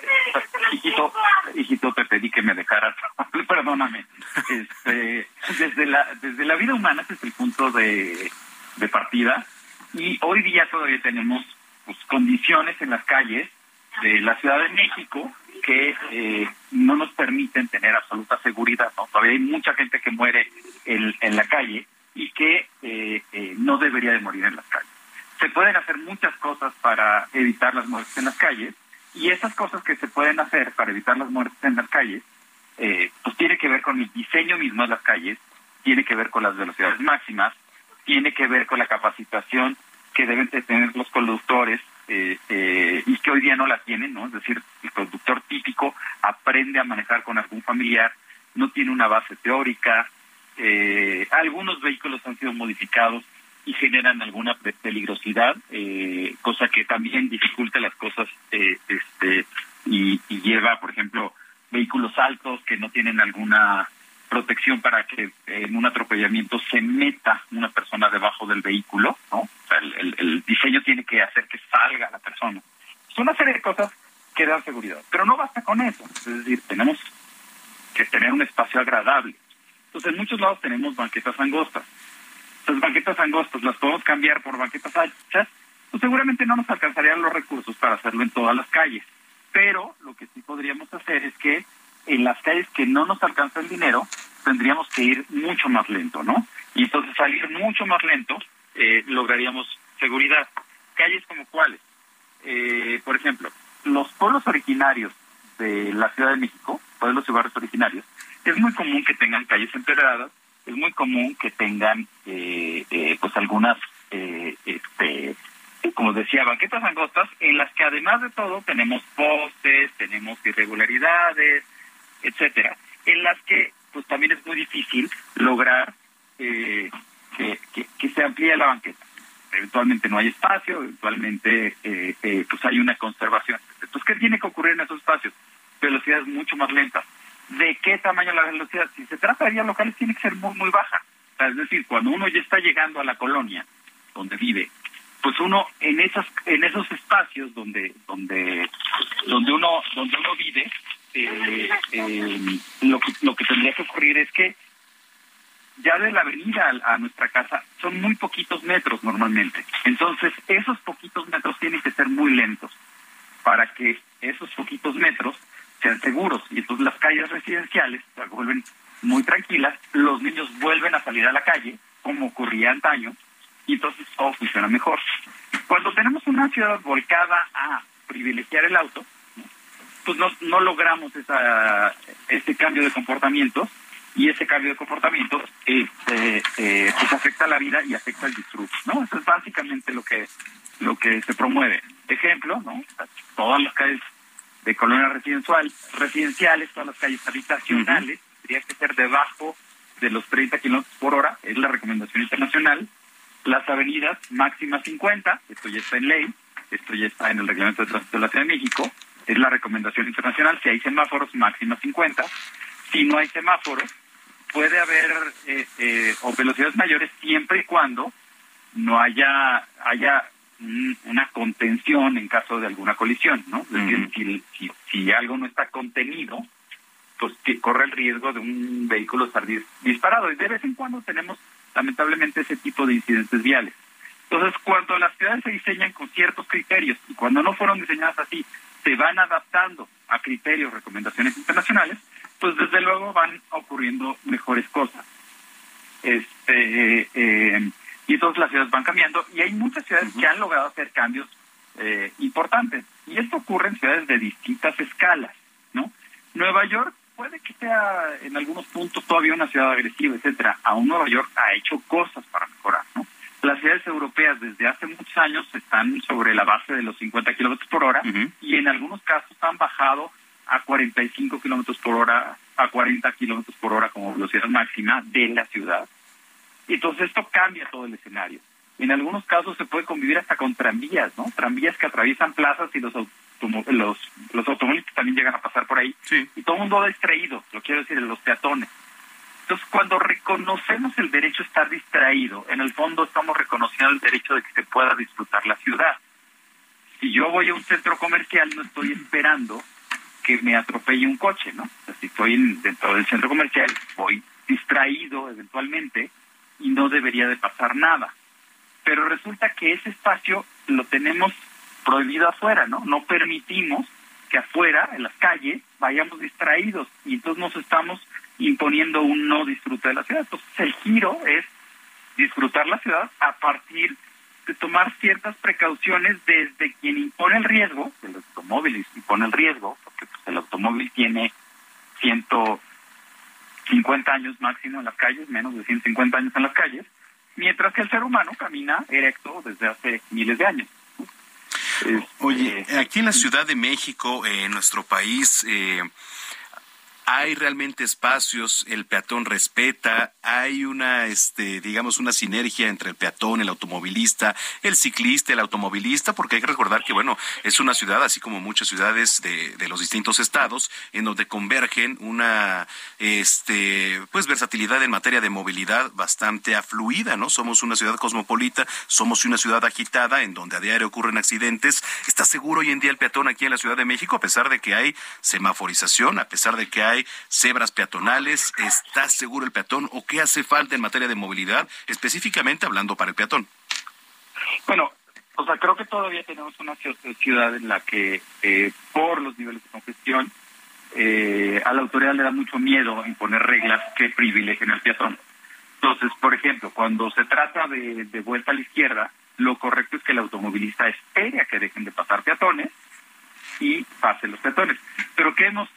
Y: hijito, hijito, te pedí que me dejaras, perdóname, este, desde la desde la vida humana ese es el punto de, de partida y hoy día todavía tenemos pues, condiciones en las calles de la Ciudad de México que eh, no nos permiten tener absoluta seguridad. Todavía hay mucha gente que muere en, en la calle y que eh, eh, no debería de morir en las calles se pueden hacer muchas cosas para evitar las muertes en las calles y esas cosas que se pueden hacer para evitar las muertes en las calles, eh, pues tiene que ver con el diseño mismo de las calles, tiene que ver con las velocidades máximas, tiene que ver con la capacitación que deben tener los conductores eh, eh, y que hoy día no la tienen, ¿no? Es decir, el conductor típico aprende a manejar con algún familiar, no tiene una base teórica, algunos vehículos han sido modificados y generan alguna peligrosidad, eh, cosa que también dificulta las cosas eh, este, y, lleva, por ejemplo, vehículos altos que no tienen alguna protección para que en un atropellamiento se meta una persona debajo del vehículo, ¿no? Sea, el, el, diseño tiene que hacer que salga la persona. Es una serie de cosas que dan seguridad, pero no basta con eso. Es decir, tenemos que tener un espacio agradable. Entonces, en muchos lados tenemos banquetas angostas las banquetas angostas las podemos cambiar por banquetas anchas, pues seguramente no nos alcanzarían los recursos para hacerlo en todas las calles. Pero lo que sí podríamos hacer es que en las calles que no nos alcanza el dinero, tendríamos que ir mucho más lento, ¿no? Y entonces salir mucho más lento, eh, lograríamos seguridad. Calles como cuáles? Eh, por ejemplo, los pueblos originarios de la Ciudad de México, pueblos y barrios originarios, es muy común que tengan calles empedradas, es muy común que tengan eh, eh, pues algunas eh, este como decía banquetas angostas en las que además de todo tenemos postes tenemos irregularidades etcétera en las que pues también es muy difícil lograr que, que, se amplíe la banqueta. Eventualmente no hay espacio eventualmente pues hay una conservación. Entonces qué tiene que ocurrir en esos espacios velocidades mucho más lentas. ¿De qué tamaño la velocidad? Si se trata de vías locales, tiene que ser muy, muy baja. es decir, cuando uno ya está llegando a la colonia donde vive, pues uno en esas en esos espacios donde donde donde uno donde uno vive eh, eh, lo que lo que tendría que ocurrir es que ya de la avenida a, nuestra casa son muy poquitos metros normalmente. Entonces, esos poquitos metros tienen que ser muy lentos para que esos poquitos metros sean seguros. Y entonces las calles residenciales vuelven muy tranquilas, los niños vuelven a salir a la calle, como ocurría antaño, y entonces todo funciona mejor. Cuando tenemos una ciudad volcada a privilegiar el auto, pues no, no logramos esa, este cambio de comportamiento y ese cambio de comportamiento este, eh, pues afecta la vida y afecta el disfrute, ¿no? Eso es básicamente lo que lo que se promueve. Ejemplo, ¿no? Todas las calles de colonias residencial, residenciales, todas las calles habitacionales, tendría que ser debajo de los 30 kilómetros por hora, es la recomendación internacional. Las avenidas máximas 50, esto ya está en ley, esto ya está en el reglamento de tránsito de la Ciudad de México, es la recomendación internacional. Si hay semáforos, máxima 50. Si no hay semáforos, puede haber eh, eh, o velocidades mayores siempre y cuando no haya haya una contención en caso de alguna colisión, ¿no? Es decir, si, si, algo no está contenido, pues que corre el riesgo de un vehículo estar disparado. Y de vez en cuando tenemos, lamentablemente, ese tipo de incidentes viales. Entonces, cuando las ciudades se diseñan con ciertos criterios y cuando no fueron diseñadas así, se van adaptando a criterios, recomendaciones internacionales, pues desde luego van ocurriendo mejores cosas. Este, eh, y entonces las ciudades van cambiando y hay muchas ciudades que han logrado hacer cambios eh, importantes. Y esto ocurre en ciudades de distintas escalas, ¿no? Nueva York puede que sea en algunos puntos todavía una ciudad agresiva, etcétera. Aún Nueva York ha hecho cosas para mejorar, ¿no? Las ciudades europeas desde hace muchos años están sobre la base de los 50 kilómetros por hora y en algunos casos han bajado a 45 kilómetros por hora, a 40 kilómetros por hora como velocidad máxima de la ciudad. Entonces esto cambia todo el escenario. En algunos casos se puede convivir hasta con tranvías, ¿no? Tranvías que atraviesan plazas y los los, los automóviles también llegan a pasar por ahí. Y todo el mundo ha distraído, lo quiero decir, los peatones. Entonces, cuando reconocemos el derecho a estar distraído, en el fondo estamos reconociendo el derecho de que se pueda disfrutar la ciudad. Si yo voy a un centro comercial, no estoy esperando que me atropelle un coche, ¿no? si estoy dentro del centro comercial, voy distraído eventualmente y no debería de pasar nada. Pero resulta que ese espacio lo tenemos prohibido afuera, ¿no? No permitimos que afuera, en las calles, vayamos distraídos y entonces nos estamos imponiendo un no disfrute de la ciudad. Entonces el giro es disfrutar la ciudad a partir de tomar ciertas precauciones desde quien impone el riesgo, el automóvil impone el riesgo, porque pues, el automóvil tiene 150 años máximo en las calles, menos de 150 años en las calles, mientras que el ser humano camina erecto desde hace miles de años.
A: Oye, este, aquí en la Ciudad de México, en nuestro país, eh, hay realmente espacios, el peatón respeta, hay una, este, digamos, una sinergia entre el peatón, el automovilista, el ciclista, el automovilista, porque hay que recordar que, bueno, es una ciudad, así como muchas ciudades de, de los distintos estados, en donde convergen una, este, pues, versatilidad en materia de movilidad bastante afluida, ¿no? Somos una ciudad cosmopolita, somos una ciudad agitada, en donde a diario ocurren accidentes. ¿Está seguro hoy en día el peatón aquí en la Ciudad de México, a pesar de que hay semaforización, a pesar de que hay cebras peatonales? ¿Está seguro el peatón o qué hace falta en materia de movilidad, específicamente hablando para el peatón?
Y: Bueno, o sea, creo que todavía tenemos una ciudad en la que, eh, por los niveles de congestión, eh, a la autoridad le da mucho miedo imponer reglas que privilegien al peatón. Entonces, por ejemplo, cuando se trata de, vuelta a la izquierda, lo correcto es que el automovilista espere a que dejen de pasar peatones y pasen los peatones. Pero ¿qué hemos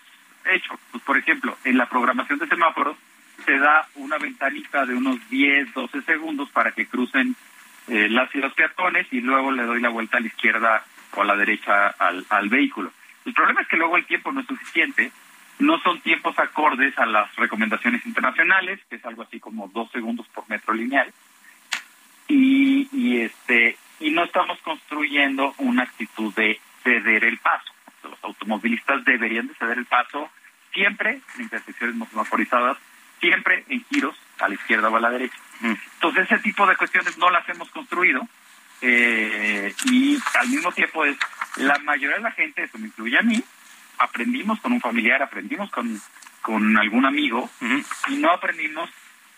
Y: hecho. Pues, por ejemplo, en la programación de semáforos se da una ventanita de unos 10, 12 segundos para que crucen eh, las y los peatones y luego le doy la vuelta a la izquierda o a la derecha al, al vehículo. El problema es que luego el tiempo no es suficiente, no son tiempos acordes a las recomendaciones internacionales, que es algo así como dos segundos por metro lineal, y, y este y no estamos construyendo una actitud de ceder el paso. Los automovilistas deberían de ceder el paso siempre en intersecciones no semaforizadas, siempre en giros a la izquierda o a la derecha. Entonces ese tipo de cuestiones no las hemos construido eh, y al mismo tiempo es la mayoría de la gente, eso me incluye a mí, aprendimos con un familiar, aprendimos con, con algún amigo y no aprendimos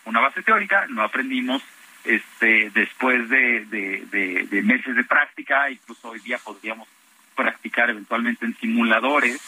Y: una base teórica, no aprendimos este después de, de, de, meses de práctica, incluso hoy día podríamos practicar eventualmente en simuladores,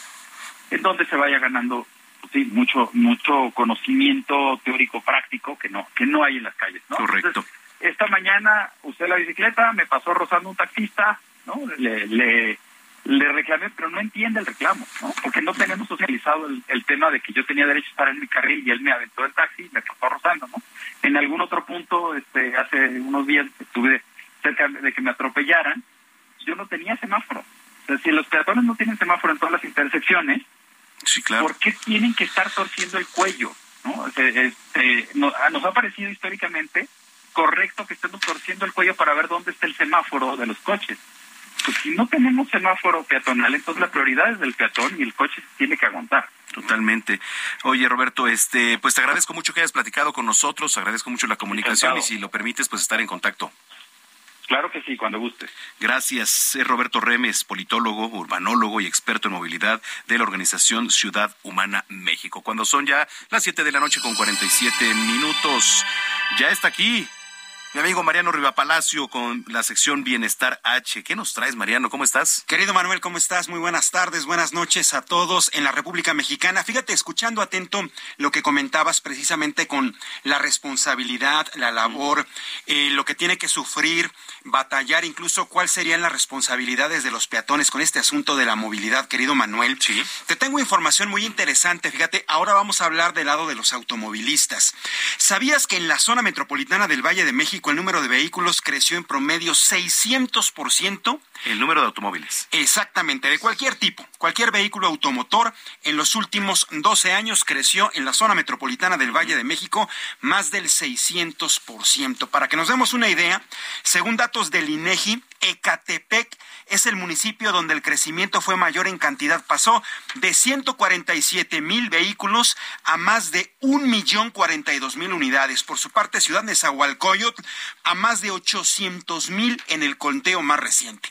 Y: en donde se vaya ganando pues sí, mucho mucho conocimiento teórico práctico que no que no hay en las calles, ¿no?
A: Correcto.
Y: esta mañana usé la bicicleta, me pasó rozando un taxista, ¿no? Le, le le reclamé, pero no entiende el reclamo, ¿no? Porque no tenemos socializado el, tema de que yo tenía derecho a estar en mi carril y él me aventó el taxi y me pasó rozando, ¿no? En algún otro punto, este, hace unos días estuve cerca de que me atropellaran, yo no tenía semáforo. O sea, si los peatones no tienen semáforo en todas las intersecciones,
A: sí, claro.
Y: ¿por qué tienen que estar torciendo el cuello? ¿no? Este, nos, nos ha parecido históricamente correcto que estemos torciendo el cuello para ver dónde está el semáforo de los coches pues si no tenemos semáforo peatonal, entonces la prioridad es del peatón y el coche tiene que aguantar.
A: Totalmente. Oye, Roberto, este, pues te agradezco mucho que hayas platicado con nosotros, agradezco mucho la comunicación y si lo permites, pues estar en contacto.
Y: Claro que sí, cuando guste.
A: Gracias. Es Roberto Remes, politólogo, urbanólogo y experto en movilidad de la organización Ciudad Humana México. Cuando son ya las 7 de la noche con 47 minutos, ya está aquí mi amigo Mariano Rivapalacio con la sección Bienestar H. ¿Qué nos traes, Mariano? ¿Cómo estás?
Z: Querido Manuel, ¿cómo estás? Muy buenas tardes, buenas noches a todos en la República Mexicana. Fíjate, escuchando atento lo que comentabas precisamente con la responsabilidad, la labor, eh, lo que tiene que sufrir, batallar, incluso cuáles serían las responsabilidades de los peatones con este asunto de la movilidad, querido Manuel.
A: Sí.
Z: Te tengo información muy interesante. Fíjate, ahora vamos a hablar del lado de los automovilistas. ¿Sabías que en la zona metropolitana del Valle de México el número de vehículos creció en promedio 600%.
A: El número de automóviles.
Z: Exactamente, de cualquier tipo. Cualquier vehículo automotor en los últimos 12 años creció en la zona metropolitana del Valle de México más del 600%. Para que nos demos una idea, según datos del INEGI, Ecatepec es el municipio donde el crecimiento fue mayor en cantidad. Pasó de 147 mil vehículos a más de un millón cuarenta y dos mil unidades. Por su parte, Ciudad de Zahualcoyot a más de 800 mil en el conteo más reciente.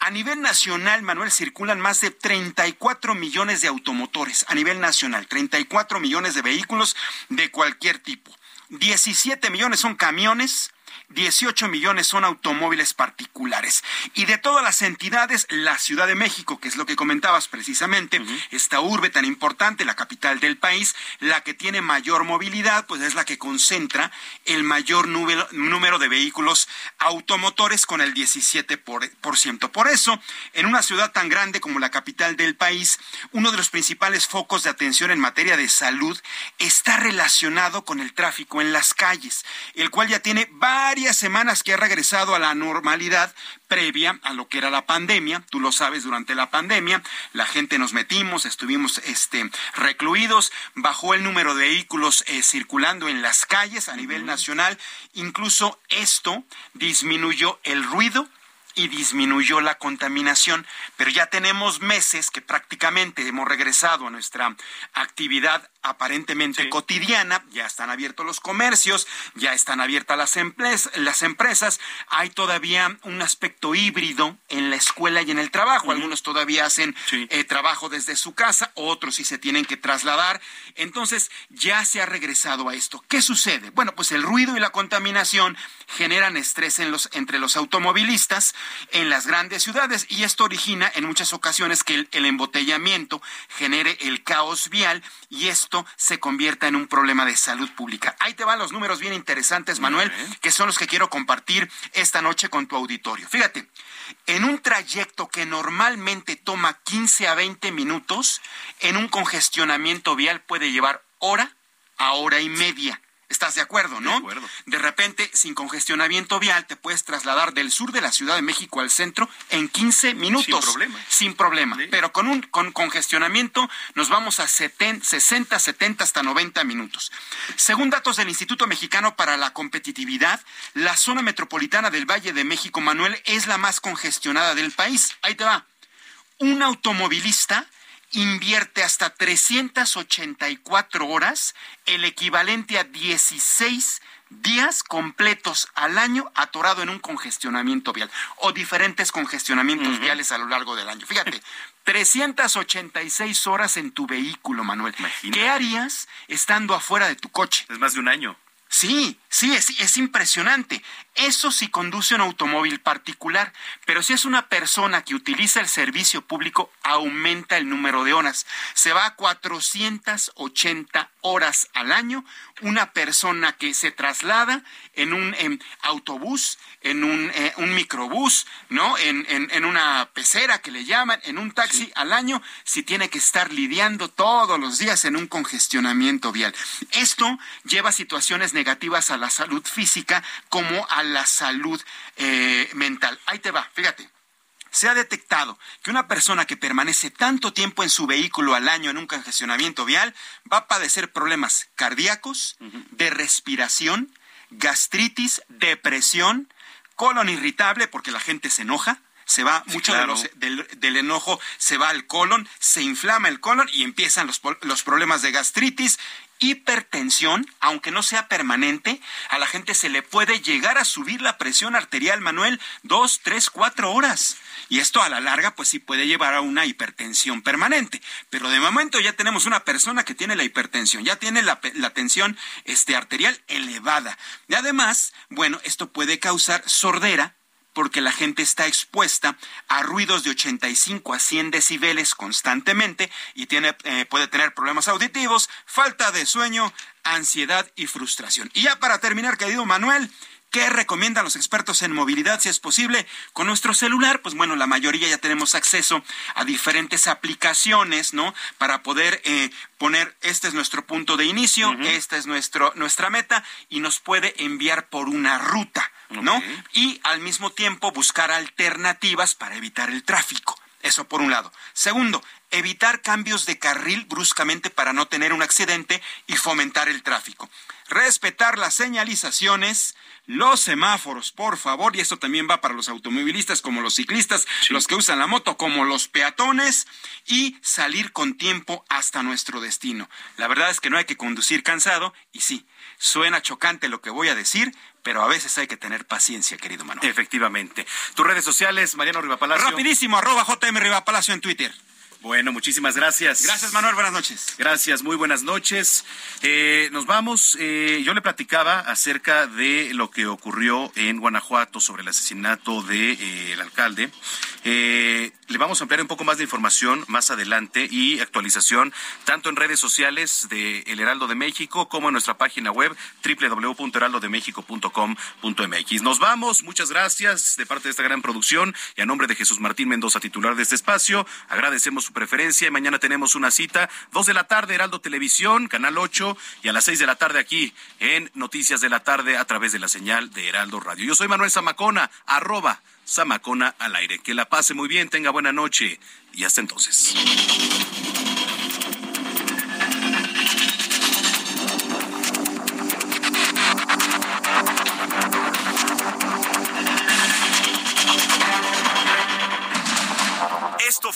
Z: A nivel nacional, Manuel, circulan más de 34 millones de automotores. A nivel nacional, 34 millones de vehículos de cualquier tipo. 17 millones son camiones, 18 millones son automóviles particulares. Y de todas las entidades, la Ciudad de México, que es lo que comentabas precisamente, esta urbe tan importante, la capital del país, la que tiene mayor movilidad, pues es la que concentra el mayor número, número de vehículos automotores con el 17%. Por, ciento. por eso, en una ciudad tan grande como la capital del país, uno de los principales focos de atención en materia de salud está relacionado con el tráfico en las calles, el cual ya tiene varias semanas que ha regresado a la normalidad previa a lo que era la pandemia. Tú lo sabes, durante la pandemia la gente nos metimos, estuvimos este, recluidos, bajó el número de vehículos eh, circulando en las calles a nivel nacional. Incluso esto disminuyó el ruido y disminuyó la contaminación, pero ya tenemos meses que prácticamente hemos regresado a nuestra actividad aparentemente cotidiana, ya están abiertos los comercios, ya están abiertas las, las empresas, hay todavía un aspecto híbrido en la escuela y en el trabajo, algunos todavía hacen eh, trabajo desde su casa, otros sí se tienen que trasladar, entonces ya se ha regresado a esto. ¿Qué sucede? Bueno, pues el ruido y la contaminación generan estrés en los, entre los automovilistas en las grandes ciudades y esto origina en muchas ocasiones que el embotellamiento genere el caos vial y esto se convierta en un problema de salud pública. Ahí te van los números bien interesantes, Manuel, que son los que quiero compartir esta noche con tu auditorio. Fíjate, en un trayecto que normalmente toma 15 a 20 minutos, en un congestionamiento vial puede llevar hora a hora y media. ¿Estás de acuerdo, no? De
A: acuerdo.
Z: De repente, sin congestionamiento vial, te puedes trasladar del sur de la Ciudad de México al centro en 15 minutos. Sin
A: problema.
Z: Sin problema. Pero con un con congestionamiento nos vamos a 70, 60, 70 hasta 90 minutos. Según datos del Instituto Mexicano para la Competitividad, la zona metropolitana del Valle de México, Manuel, es la más congestionada del país. Ahí te va. un automovilista invierte hasta 384 horas, el equivalente a 16 días completos al año atorado en un congestionamiento vial o diferentes congestionamientos viales a lo largo del año. Fíjate, 386 horas en tu vehículo, Manuel. ¿Qué harías estando afuera de tu coche?
A: Es más de un año.
Z: Sí, sí, es, es, impresionante. Eso sí conduce un automóvil particular, pero si es una persona que utiliza el servicio público, aumenta el número de horas. Se va a 480 horas al año una persona que se traslada en un autobús, en un, eh, un microbús, ¿no? En, en, en, una pecera que le llaman, en un taxi al año, si tiene que estar lidiando todos los días en un congestionamiento vial. Esto lleva a situaciones negativas a la salud física como a la salud eh, mental. Ahí te va, fíjate. Se ha detectado que una persona que permanece tanto tiempo en su vehículo al año en un congestionamiento vial va a padecer problemas cardíacos, de respiración, gastritis, depresión, colon irritable porque la gente se enoja, se va mucho del, enojo, se va al colon, se inflama el colon y empiezan los, los problemas de gastritis, hipertensión, aunque no sea permanente, a la gente se le puede llegar a subir la presión arterial, Manuel, dos, tres, cuatro horas. Y esto a la larga, pues sí puede llevar a una hipertensión permanente. Pero de momento ya tenemos una persona que tiene la hipertensión, ya tiene la, tensión este, arterial elevada. Y además, bueno, esto puede causar sordera, porque la gente está expuesta a ruidos de 85 a 100 decibeles constantemente y tiene, eh, puede tener problemas auditivos, falta de sueño, ansiedad y frustración. Y ya para terminar, querido Manuel, ¿Qué recomiendan los expertos en movilidad si es posible? Con nuestro celular, pues bueno, la mayoría ya tenemos acceso a diferentes aplicaciones, ¿no? Para poder eh, poner, este es nuestro punto de inicio, esta es nuestro, nuestra meta y nos puede enviar por una ruta, ¿no? Y al mismo tiempo buscar alternativas para evitar el tráfico. Eso por un lado. Segundo, evitar cambios de carril bruscamente para no tener un accidente y fomentar el tráfico. Respetar las señalizaciones, los semáforos, por favor, y esto también va para los automovilistas como los ciclistas, los que usan la moto como los peatones, y salir con tiempo hasta nuestro destino. La verdad es que no hay que conducir cansado, y sí, suena chocante lo que voy a decir, pero a veces hay que tener paciencia, querido Manuel.
A: Efectivamente. Tus redes sociales, Mariano Rivapalacio.
Z: Rapidísimo, arroba JM Rivapalacio en Twitter.
A: Bueno, muchísimas gracias.
Z: Gracias, Manuel. Buenas noches.
A: Gracias, muy buenas noches. Eh, nos vamos. Eh, yo le platicaba acerca de lo que ocurrió en Guanajuato sobre el asesinato del de, eh, alcalde. le vamos a ampliar un poco más de información más adelante y actualización tanto en redes sociales de El Heraldo de México como en nuestra página web www.heraldodemexico.com.mx. Nos vamos. Muchas gracias de parte de esta gran producción y a nombre de Jesús Martín Mendoza, titular de este espacio. Agradecemos su preferencia. Y mañana tenemos una cita, dos de la tarde, Heraldo Televisión, Canal 8, y a las seis de la tarde aquí en Noticias de la Tarde a través de la señal de Heraldo Radio. Yo soy Manuel Zamacona, arroba Zamacona al aire. Que la pase muy bien, tenga buena noche y hasta entonces.